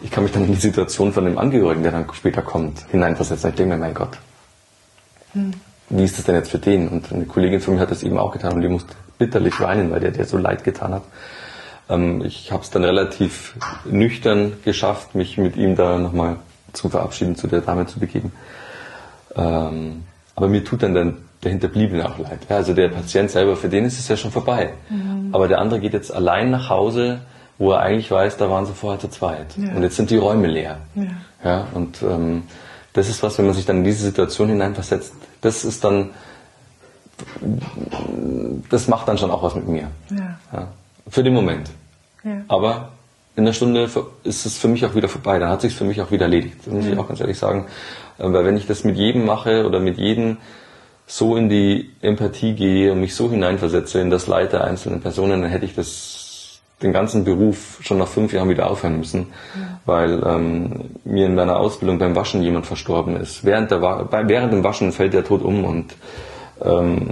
ich kann mich dann in die Situation von dem Angehörigen, der dann später kommt, hineinversetzen. Ich denke mir, mein Gott, mhm wie ist das denn jetzt für den? Und eine Kollegin von mir hat das eben auch getan und die musste bitterlich weinen, weil der der so leid getan hat. Ähm, ich habe es dann relativ nüchtern geschafft, mich mit ihm da nochmal zum Verabschieden zu der Dame zu begeben. Ähm, aber mir tut dann der, der Hinterbliebene auch leid. Ja, also der Patient selber, für den ist es ja schon vorbei. Mhm. Aber der andere geht jetzt allein nach Hause, wo er eigentlich weiß, da waren sie vorher zu zweit. Ja. Und jetzt sind die Räume leer. Ja. ja und ähm, das ist was, wenn man sich dann in diese Situation hineinversetzt, das ist dann, das macht dann schon auch was mit mir. Ja. Für den Moment. Ja. Aber in der Stunde ist es für mich auch wieder vorbei. Dann hat sich für mich auch wieder erledigt. Das muss ich auch ganz ehrlich sagen. Äh, weil wenn ich das mit jedem mache oder mit jedem so in die Empathie gehe und mich so hineinversetze in das Leid der einzelnen Personen, dann hätte ich das den ganzen Beruf schon nach fünf Jahren wieder aufhören müssen, ja. weil ähm, mir in meiner Ausbildung beim Waschen jemand verstorben ist. Während, der, während dem Waschen fällt der tot um und ähm,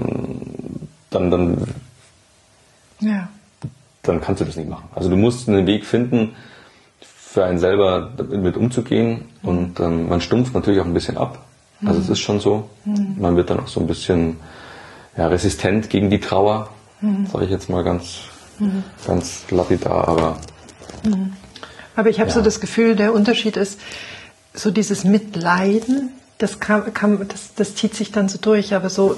dann, dann, ja. Dann kannst du das nicht machen. Also du musst einen Weg finden, für einen selber damit umzugehen mhm. und ähm, man stumpft natürlich auch ein bisschen ab. Also mhm. es ist schon so. Mhm. Man wird dann auch so ein bisschen ja, resistent gegen die Trauer, mhm. sage ich jetzt mal ganz Mhm. Ganz lapidar, aber. Mhm. Aber ich habe ja. so das Gefühl, der Unterschied ist, so dieses Mitleiden, das, kann, kann, das, das zieht sich dann so durch, aber so,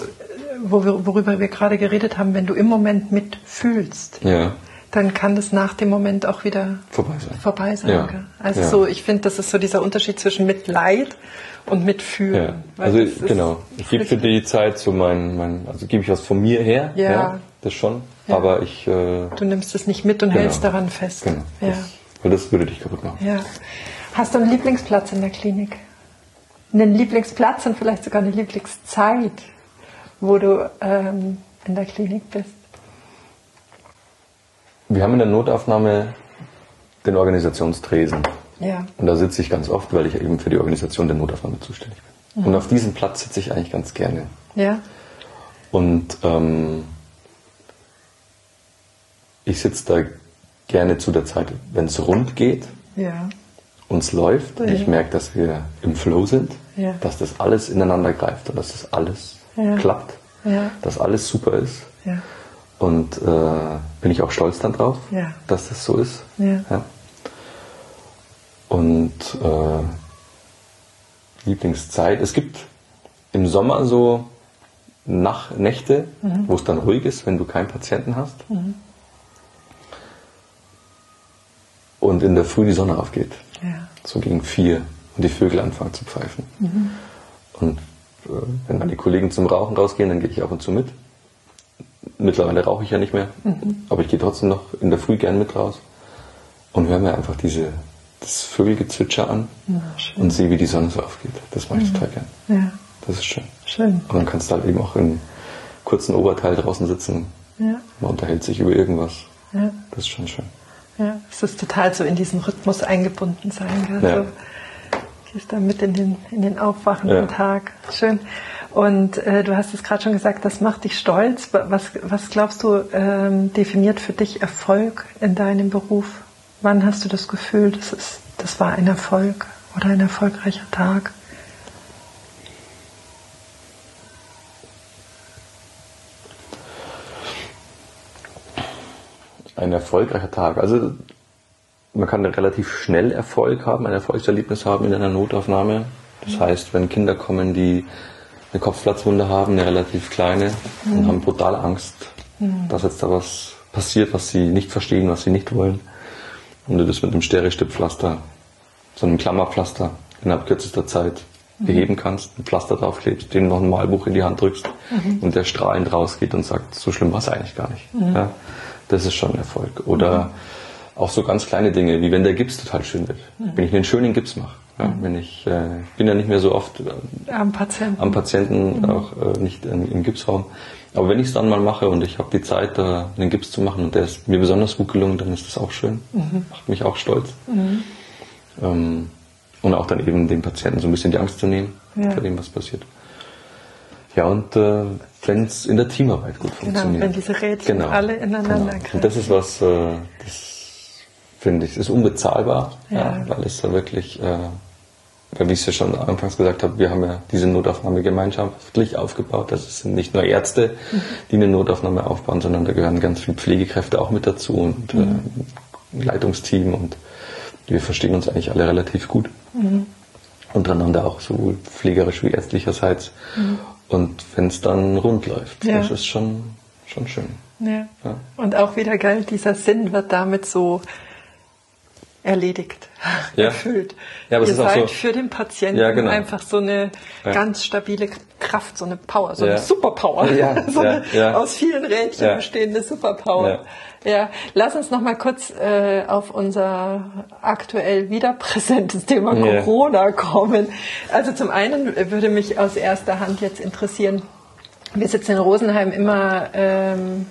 wo wir, worüber wir gerade geredet haben, wenn du im Moment mitfühlst, ja. Dann kann das nach dem Moment auch wieder vorbei sein. Vorbei sein ja. Also so, ich finde, das ist so dieser Unterschied zwischen Mitleid und Mitfühlen. Ja. Also genau, ich gebe für die Zeit so mein, mein also gebe ich was von mir her, ja. das schon. Ja. Aber ich. Äh, du nimmst es nicht mit und genau. hältst daran fest. Genau. Ja. Das, weil das würde dich kaputt machen. Ja. Hast du einen Lieblingsplatz in der Klinik? Einen Lieblingsplatz und vielleicht sogar eine Lieblingszeit, wo du ähm, in der Klinik bist? Wir haben in der Notaufnahme den Organisationstresen. Ja. Und da sitze ich ganz oft, weil ich eben für die Organisation der Notaufnahme zuständig bin. Mhm. Und auf diesem Platz sitze ich eigentlich ganz gerne. Ja. Und ähm, ich sitze da gerne zu der Zeit, wenn es rund geht, ja. uns läuft, ja. ich merke, dass wir im Flow sind, ja. dass das alles ineinander greift und dass das alles klappt, dass alles super ist. Und äh, bin ich auch stolz dann drauf, dass das so ist. Und äh, Lieblingszeit, es gibt im Sommer so Nach Nächte, mhm. wo es dann ruhig ist, wenn du keinen Patienten hast. Mhm. und in der Früh die Sonne aufgeht. Ja. So gegen vier und die Vögel anfangen zu pfeifen. Mhm. Und äh, wenn dann die Kollegen zum Rauchen rausgehen, dann gehe ich ab und zu mit. Mittlerweile rauche ich ja nicht mehr, mhm. aber ich gehe trotzdem noch in der Früh gern mit raus und höre mir einfach diese, das Vögelgezwitscher an ja, und sehe, wie die Sonne so aufgeht. Das mache ich mhm. total gern. Ja. Das ist schön. Schön. Und dann kannst du halt eben auch im kurzen Oberteil draußen sitzen. Ja. Man unterhält sich über irgendwas. Ja. Das ist schon schön. Ja, es ist total so in diesen Rhythmus eingebunden sein. Gell? Ja. So, gehst da mit in den, in den aufwachenden Ja. Tag. Schön. Und äh, du hast es gerade schon gesagt, das macht dich stolz. Wa- Was, was glaubst du, ähm, definiert für dich Erfolg in deinem Beruf? Wann hast du das Gefühl, das, ist, das war ein Erfolg oder ein erfolgreicher Tag? Ein erfolgreicher Tag. Also man kann relativ schnell Erfolg haben, ein Erfolgserlebnis haben in einer Notaufnahme. Das heißt, wenn Kinder kommen, die eine Kopfplatzwunde haben, eine relativ kleine, und haben brutal Angst, dass jetzt da was passiert, was sie nicht verstehen, was sie nicht wollen. Und du das mit einem Stereo-Stützpflaster, so einem Klammerpflaster innerhalb kürzester Zeit beheben kannst, ein Pflaster draufklebst, dem noch ein Malbuch in die Hand drückst und der strahlend rausgeht und sagt, so schlimm war es eigentlich gar nicht. Ja, das ist schon ein Erfolg. Oder auch so ganz kleine Dinge, wie wenn der Gips total schön wird. Wenn ich einen schönen Gips mache. Ja, wenn ich, äh, ich bin ja nicht mehr so oft äh, Am Patienten. am Patienten, auch äh, nicht im, im Gipsraum. Aber wenn ich es dann mal mache und ich habe die Zeit, da einen Gips zu machen und der ist mir besonders gut gelungen, dann ist das auch schön. Macht mich auch stolz. Ähm, und auch dann eben dem Patienten so ein bisschen die Angst zu nehmen Ja. vor dem, was passiert. Ja, und äh, wenn es in der Teamarbeit gut Genau, funktioniert. wenn diese Rädchen alle ineinander genau. Und das ist was, äh, das finde ich, ist unbezahlbar, Ja. ja. weil es da wirklich, äh, wie ich es ja schon anfangs gesagt habe, wir haben ja diese Notaufnahme gemeinschaftlich aufgebaut. Das sind nicht nur Ärzte, Mhm. die eine Notaufnahme aufbauen, sondern da gehören ganz viele Pflegekräfte auch mit dazu und äh, Mhm. ein Leitungsteam und wir verstehen uns eigentlich alle relativ gut. Mhm. Untereinander auch sowohl pflegerisch wie ärztlicherseits. Und wenn es dann rund läuft, Mhm. Ja. das ist schon, schon schön. Ja. Ja. Und auch wieder geil, dieser Sinn wird damit so erledigt, Ja. erfüllt. Ja, aber es Ihr ist auch seid so- für den Patienten Ja, genau. einfach so eine Ja. ganz stabile Kraft, so eine Power, so eine Superpower, Ja, so eine aus vielen Rädchen bestehende Superpower. Ja. lass uns noch mal kurz äh, auf unser aktuell wieder präsentes Thema. Corona kommen. Also zum einen würde mich aus erster Hand jetzt interessieren, wir sitzen in Rosenheim immer, ähm,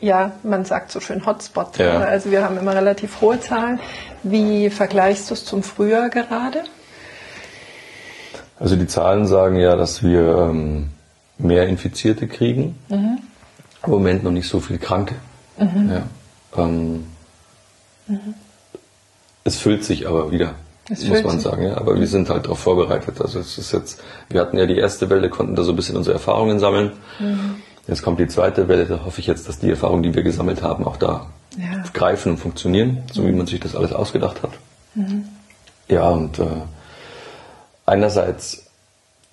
ja, man sagt so schön Hotspot. Ja. oder? Also wir haben immer relativ hohe Zahlen. Wie vergleichst du es zum Frühjahr gerade? Also die Zahlen sagen ja, dass wir ähm, mehr Infizierte kriegen, Mhm. im Moment noch nicht so viel Kranke. Ja. Ähm, Es füllt sich aber wieder, Es muss man sich. sagen. Ja. Aber wir sind halt darauf vorbereitet. Also es ist jetzt, wir hatten ja die erste Welle, konnten da so ein bisschen unsere Erfahrungen sammeln. Mhm. Jetzt kommt die zweite Welle, da hoffe ich jetzt, dass die Erfahrungen, die wir gesammelt haben, auch da Ja. greifen und funktionieren, so wie man sich das alles ausgedacht hat. Mhm. Ja, und äh, einerseits,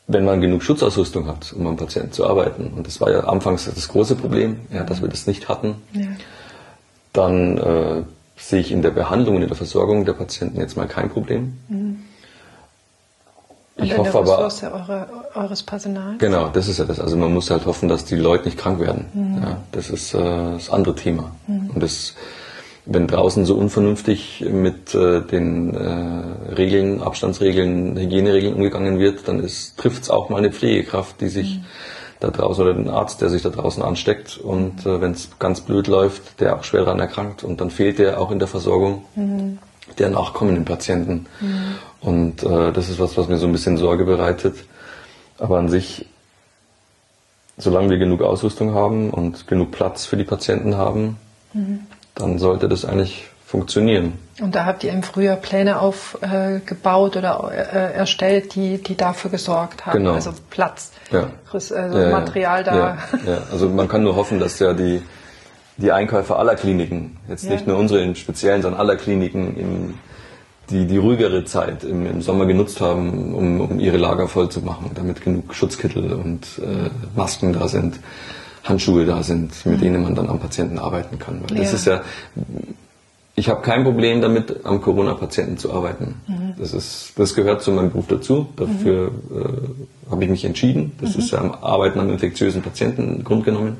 wenn man genug Schutzausrüstung hat, um am Patienten zu arbeiten, und das war ja anfangs das große Problem, ja, dass wir das nicht hatten, Ja. dann äh, sehe ich in der Behandlung und in der Versorgung der Patienten jetzt mal kein Problem. Und Ich in hoffe aber, eure, eures Personals? Genau, das ist ja das. Also man muss halt hoffen, dass die Leute nicht krank werden. Mhm. Ja, das ist äh, das andere Thema. Und das, wenn draußen so unvernünftig mit äh, den äh, Regeln, Abstandsregeln, Hygieneregeln umgegangen wird, dann trifft es auch mal eine Pflegekraft, die sich Mhm. da draußen oder den Arzt, der sich da draußen ansteckt. Und äh, wenn es ganz blöd läuft, der auch schwer daran erkrankt und dann fehlt der auch in der Versorgung Mhm. Der nachkommenden Patienten. Und äh, das ist was, was mir so ein bisschen Sorge bereitet. Aber an sich, solange wir genug Ausrüstung haben und genug Platz für die Patienten haben, dann sollte das eigentlich funktionieren. Und da habt ihr im Frühjahr Pläne aufgebaut äh, oder äh, erstellt, die, die dafür gesorgt haben. Genau. Also Platz, Ja. Also Ja, ja. Material da. Ja, ja. Also man kann nur hoffen, dass ja die, die Einkäufer aller Kliniken, jetzt Ja. nicht nur unsere im Speziellen, sondern aller Kliniken, im, die die ruhigere Zeit im, im Sommer genutzt haben, um, um ihre Lager voll zu machen, damit genug Schutzkittel und äh, Masken da sind, Handschuhe da sind, mit denen man dann am Patienten arbeiten kann. Weil das Ja. ist ja, ich habe kein Problem damit, am Corona-Patienten zu arbeiten. Das, ist, das gehört zu meinem Beruf dazu. Dafür äh, habe ich mich entschieden. Das ist ja am Arbeiten am infektiösen Patienten grundgenommen.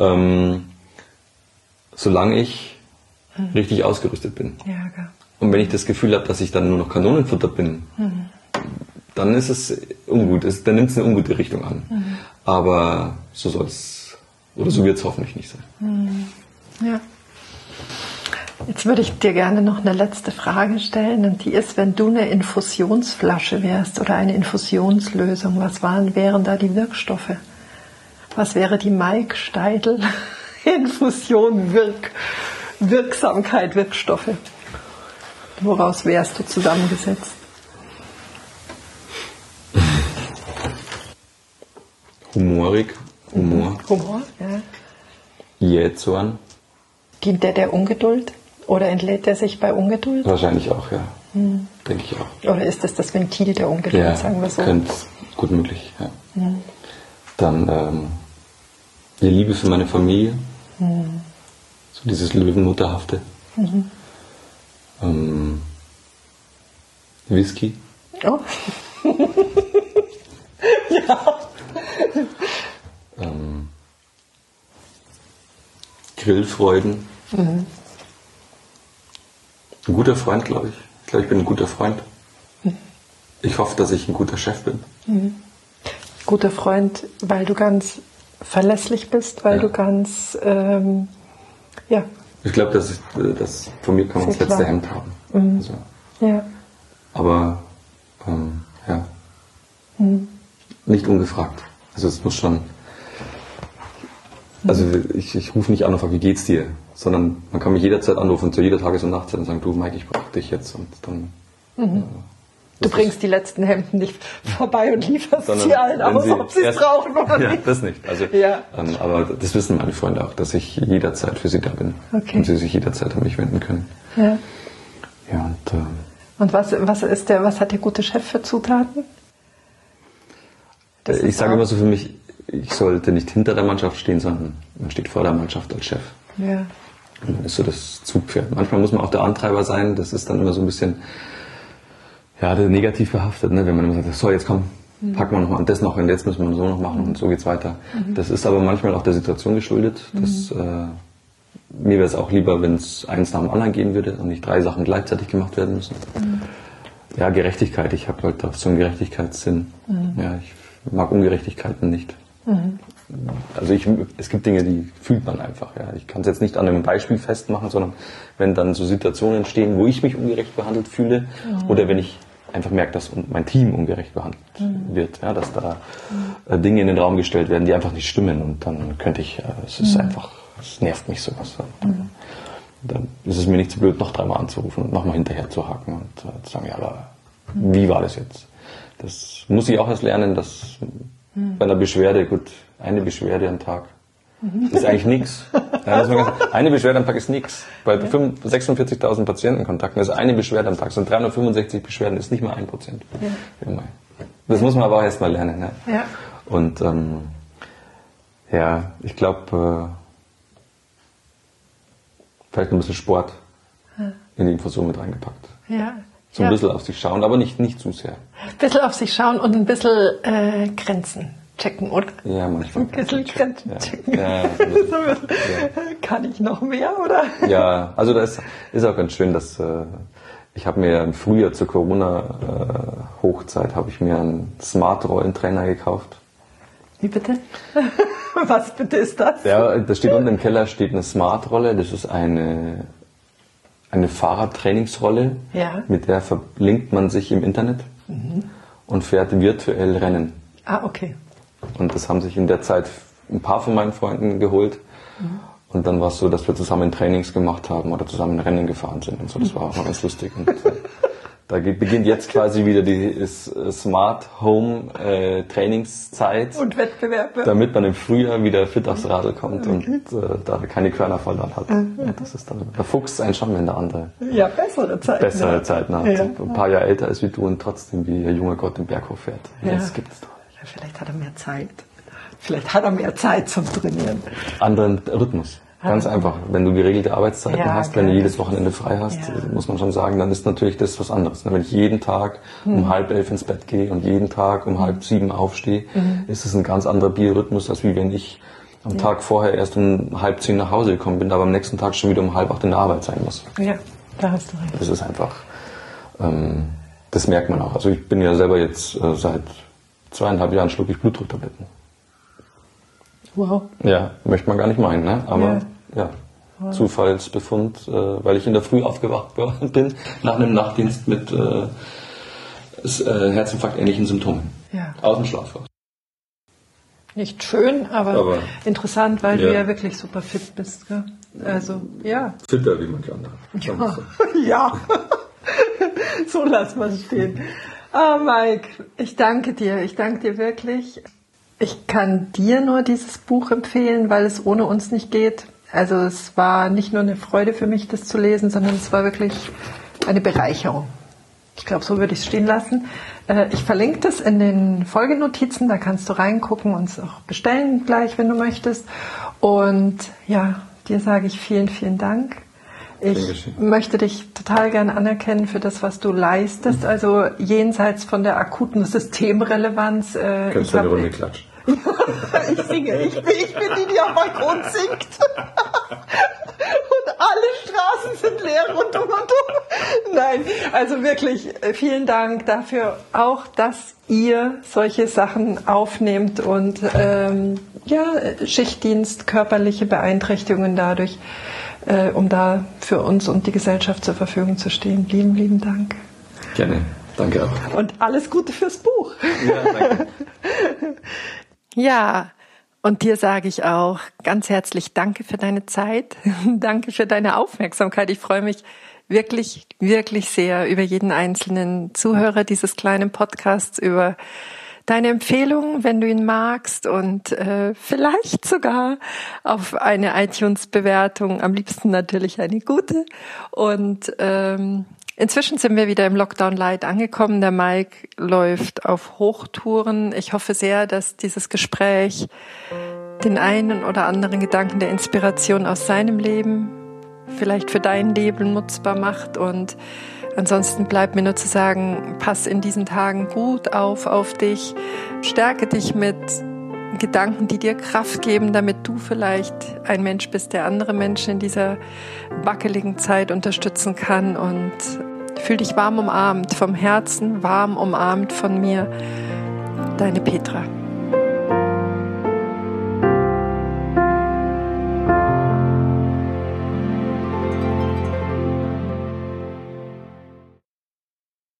Ähm, solange ich richtig ausgerüstet bin. Ja, ja. Und wenn ich das Gefühl habe, dass ich dann nur noch Kanonenfutter bin, dann ist es ungut, es, dann nimmt es eine ungute Richtung an. Mhm. Aber so soll es, oder so wird es hoffentlich nicht sein. Mhm. Ja. Jetzt würde ich dir gerne noch eine letzte Frage stellen und die ist, wenn du eine Infusionsflasche wärst oder eine Infusionslösung, was waren, wären da die Wirkstoffe? Was wäre die Mike Steidel Infusion Wirk Wirksamkeit Wirkstoffe? Woraus wärst du zusammengesetzt? Humorig, Humor. Humor, ja. Jähzorn. Dient der der Ungeduld? Oder entlädt er sich bei Ungeduld? Wahrscheinlich auch, ja. Mhm. Denke ich auch. Oder ist das das Ventil der Ungeduld, ja, sagen wir so? Könnte, gut möglich, ja. Mhm. Dann ähm, die Liebe für meine Familie. Mhm. So dieses Löwenmutterhafte. Mhm. Ähm, Whisky. Oh. ja. Ähm, Grillfreuden. Mhm. Ein guter Freund, glaube ich. Ich glaube, ich bin ein guter Freund. Mhm. Ich hoffe, dass ich ein guter Chef bin. Mhm. Guter Freund, weil du ganz verlässlich bist, weil ja. du ganz, ähm, ja. Ich glaube, dass, dass von mir kann man das letzte klar. Hemd haben. Mhm. Also. Ja. Aber, ähm, ja. Mhm. Nicht ungefragt. Also es muss schon. Also ich, ich rufe nicht an und frage, wie geht's dir? Sondern man kann mich jederzeit anrufen, zu jeder Tages- und Nachtzeit und sagen, du Mike, ich brauche dich jetzt. Und dann. Mhm. Äh, du bringst die letzten Hemden nicht vorbei und lieferst sie allen aus, ob sie es brauchen oder ja, nicht. das nicht. Also, ja. ähm, aber das wissen meine Freunde auch, dass ich jederzeit für sie da bin. Okay. Und sie sich jederzeit an mich wenden können. Ja. Ja, und, äh, und was, was, ist der, was hat der gute Chef für Zutaten? Das ich sage immer so für mich, ich sollte nicht hinter der Mannschaft stehen, sondern man steht vor der Mannschaft als Chef. Ja. Und dann ist so das Zugpferd. Manchmal muss man auch der Antreiber sein. Das ist dann immer so ein bisschen ja, negativ behaftet, ne? wenn man immer sagt, so jetzt komm, mhm. packen wir noch mal und das noch und jetzt müssen wir so noch machen und so geht's weiter. Mhm. Das ist aber manchmal auch der Situation geschuldet. Das, mhm. äh, mir wäre es auch lieber, wenn es eins nach dem anderen gehen würde und nicht drei Sachen gleichzeitig gemacht werden müssen. Mhm. Ja, Gerechtigkeit. Ich habe halt auch so einen Gerechtigkeitssinn. Mhm. Ja, ich mag Ungerechtigkeiten nicht. Mhm. Also ich, es gibt Dinge, die fühlt man einfach. Ja. Ich kann es jetzt nicht an einem Beispiel festmachen, sondern wenn dann so Situationen entstehen, wo ich mich ungerecht behandelt fühle oder wenn ich einfach merke, dass mein Team ungerecht behandelt mhm. wird, ja, dass da äh, Dinge in den Raum gestellt werden, die einfach nicht stimmen und dann könnte ich, äh, es ist mhm. einfach, es nervt mich sowas. Dann, mhm. dann ist es mir nicht zu blöd, noch dreimal anzurufen und nochmal hinterher zu haken und äh, zu sagen, ja, aber wie war das jetzt? Das muss ich auch erst lernen, dass hm. bei einer Beschwerde, gut, eine Beschwerde am Tag ist eigentlich nichts. eine Beschwerde am Tag ist nichts. Bei 46.000 Patientenkontakten ist eine Beschwerde am Tag. sind 365 Beschwerden, ist nicht mal ein Prozent. Ja. Das muss man aber auch erst mal lernen. Ne? Ja. Und ähm, ja, ich glaube, äh, vielleicht ein bisschen Sport in die Infusion mit reingepackt. Ja. So ein ja. bisschen auf sich schauen, aber nicht, nicht zu sehr. Ein bisschen auf sich schauen und ein bisschen äh, Grenzen checken, oder? Ja, manchmal. Ein bisschen Grenzen ja. checken. Ja, ja, Kann ich noch mehr, oder? Ja, also das ist auch ganz schön, dass äh, ich habe mir im Frühjahr zur Corona-Hochzeit äh, habe ich mir einen Smart-Rollentrainer gekauft. Wie bitte? Was bitte ist das? Ja, da steht unten im Keller steht eine Smart-Rolle. Das ist eine eine Fahrradtrainingsrolle, ja. mit der verlinkt man sich im Internet mhm. und fährt virtuell Rennen. Ah, okay. Und das haben sich in der Zeit ein paar von meinen Freunden geholt. Mhm. Und dann war es so, dass wir zusammen Trainings gemacht haben oder zusammen Rennen gefahren sind und so. Das war auch mal ganz lustig. Und, äh, Da beginnt jetzt quasi wieder die Smart Home äh, Trainingszeit. Und Wettbewerbe. Damit man im Frühjahr wieder fit aufs Radl kommt okay. und äh, da keine Körner verloren hat. Mhm. Und das ist dann, der Fuchs ein schon, wenn der andere ja, bessere Zeiten bessere. Zeiten hat. Ja. Ein paar Jahre älter ist wie du und trotzdem wie ein junger Gott im Berghof fährt. Ja. Das gibt's doch vielleicht hat er mehr Zeit. Vielleicht hat er mehr Zeit zum Trainieren. Anderen Rhythmus. Ganz einfach. Wenn du geregelte Arbeitszeiten ja, hast, wenn du jedes Wochenende frei hast, ja. muss man schon sagen, dann ist natürlich das was anderes. Wenn ich jeden Tag um hm. halb elf ins Bett gehe und jeden Tag um halb sieben aufstehe, mhm. ist es ein ganz anderer Biorhythmus, als wie wenn ich am ja. Tag vorher erst um halb zehn nach Hause gekommen bin, aber am nächsten Tag schon wieder um halb acht in der Arbeit sein muss. Ja, da hast du recht. Das ist einfach, ähm, das merkt man auch. Also ich bin ja selber jetzt äh, seit zweieinhalb Jahren schlucke ich Blutdrucktabletten. Wow. Ja, möchte man gar nicht meinen, ne? Aber ja. ja. Zufallsbefund, äh, weil ich in der Früh aufgewacht bin nach einem Nachtdienst mit äh, äh, Herzinfarkt ähnlichen Symptomen. Ja. Aus dem Schlaf raus. Nicht schön, aber, aber interessant, weil ja. du ja wirklich super fit bist. Gell? Also, ja. Fitter wie manche andere. Ja. ja. so lassen wir es stehen. Oh, Mike, ich danke dir. Ich danke dir wirklich. Ich kann dir nur dieses Buch empfehlen, weil es ohne uns nicht geht. Also es war nicht nur eine Freude für mich, das zu lesen, sondern es war wirklich eine Bereicherung. Ich glaube, so würde ich es stehen lassen. Äh, ich verlinke das in den Folgenotizen, da kannst du reingucken und es auch bestellen gleich, wenn du möchtest. Und ja, dir sage ich vielen, vielen Dank. Ich möchte dich total gern anerkennen für das, was du leistest, also jenseits von der akuten Systemrelevanz. Äh, Kannst du eine Runde klatschen? ich singe, ich bin, ich bin die, die am Balkon singt. und alle Straßen sind leer rund um und um. Nein, also wirklich äh, vielen Dank dafür auch, dass ihr solche Sachen aufnehmt und ähm, ja, Schichtdienst, körperliche Beeinträchtigungen dadurch äh, um da für uns und die Gesellschaft zur Verfügung zu stehen. Lieben, lieben Dank. Gerne. Danke auch. Und alles Gute fürs Buch. Ja, danke. ja. Und dir sage ich auch ganz herzlich Danke für deine Zeit. danke für deine Aufmerksamkeit. Ich freue mich wirklich, wirklich sehr über jeden einzelnen Zuhörer dieses kleinen Podcasts, über deine Empfehlung, wenn du ihn magst und äh, vielleicht sogar auf eine iTunes-Bewertung, am liebsten natürlich eine gute. Und ähm, inzwischen sind wir wieder im Lockdown Light angekommen. Der Mike läuft auf Hochtouren. Ich hoffe sehr, dass dieses Gespräch den einen oder anderen Gedanken der Inspiration aus seinem Leben vielleicht für dein Leben nutzbar macht und Ansonsten bleibt mir nur zu sagen, pass in diesen Tagen gut auf auf dich, stärke dich mit Gedanken, die dir Kraft geben, damit du vielleicht ein Mensch bist, der andere Menschen in dieser wackeligen Zeit unterstützen kann. Und fühl dich warm umarmt, vom Herzen warm umarmt von mir, deine Petra.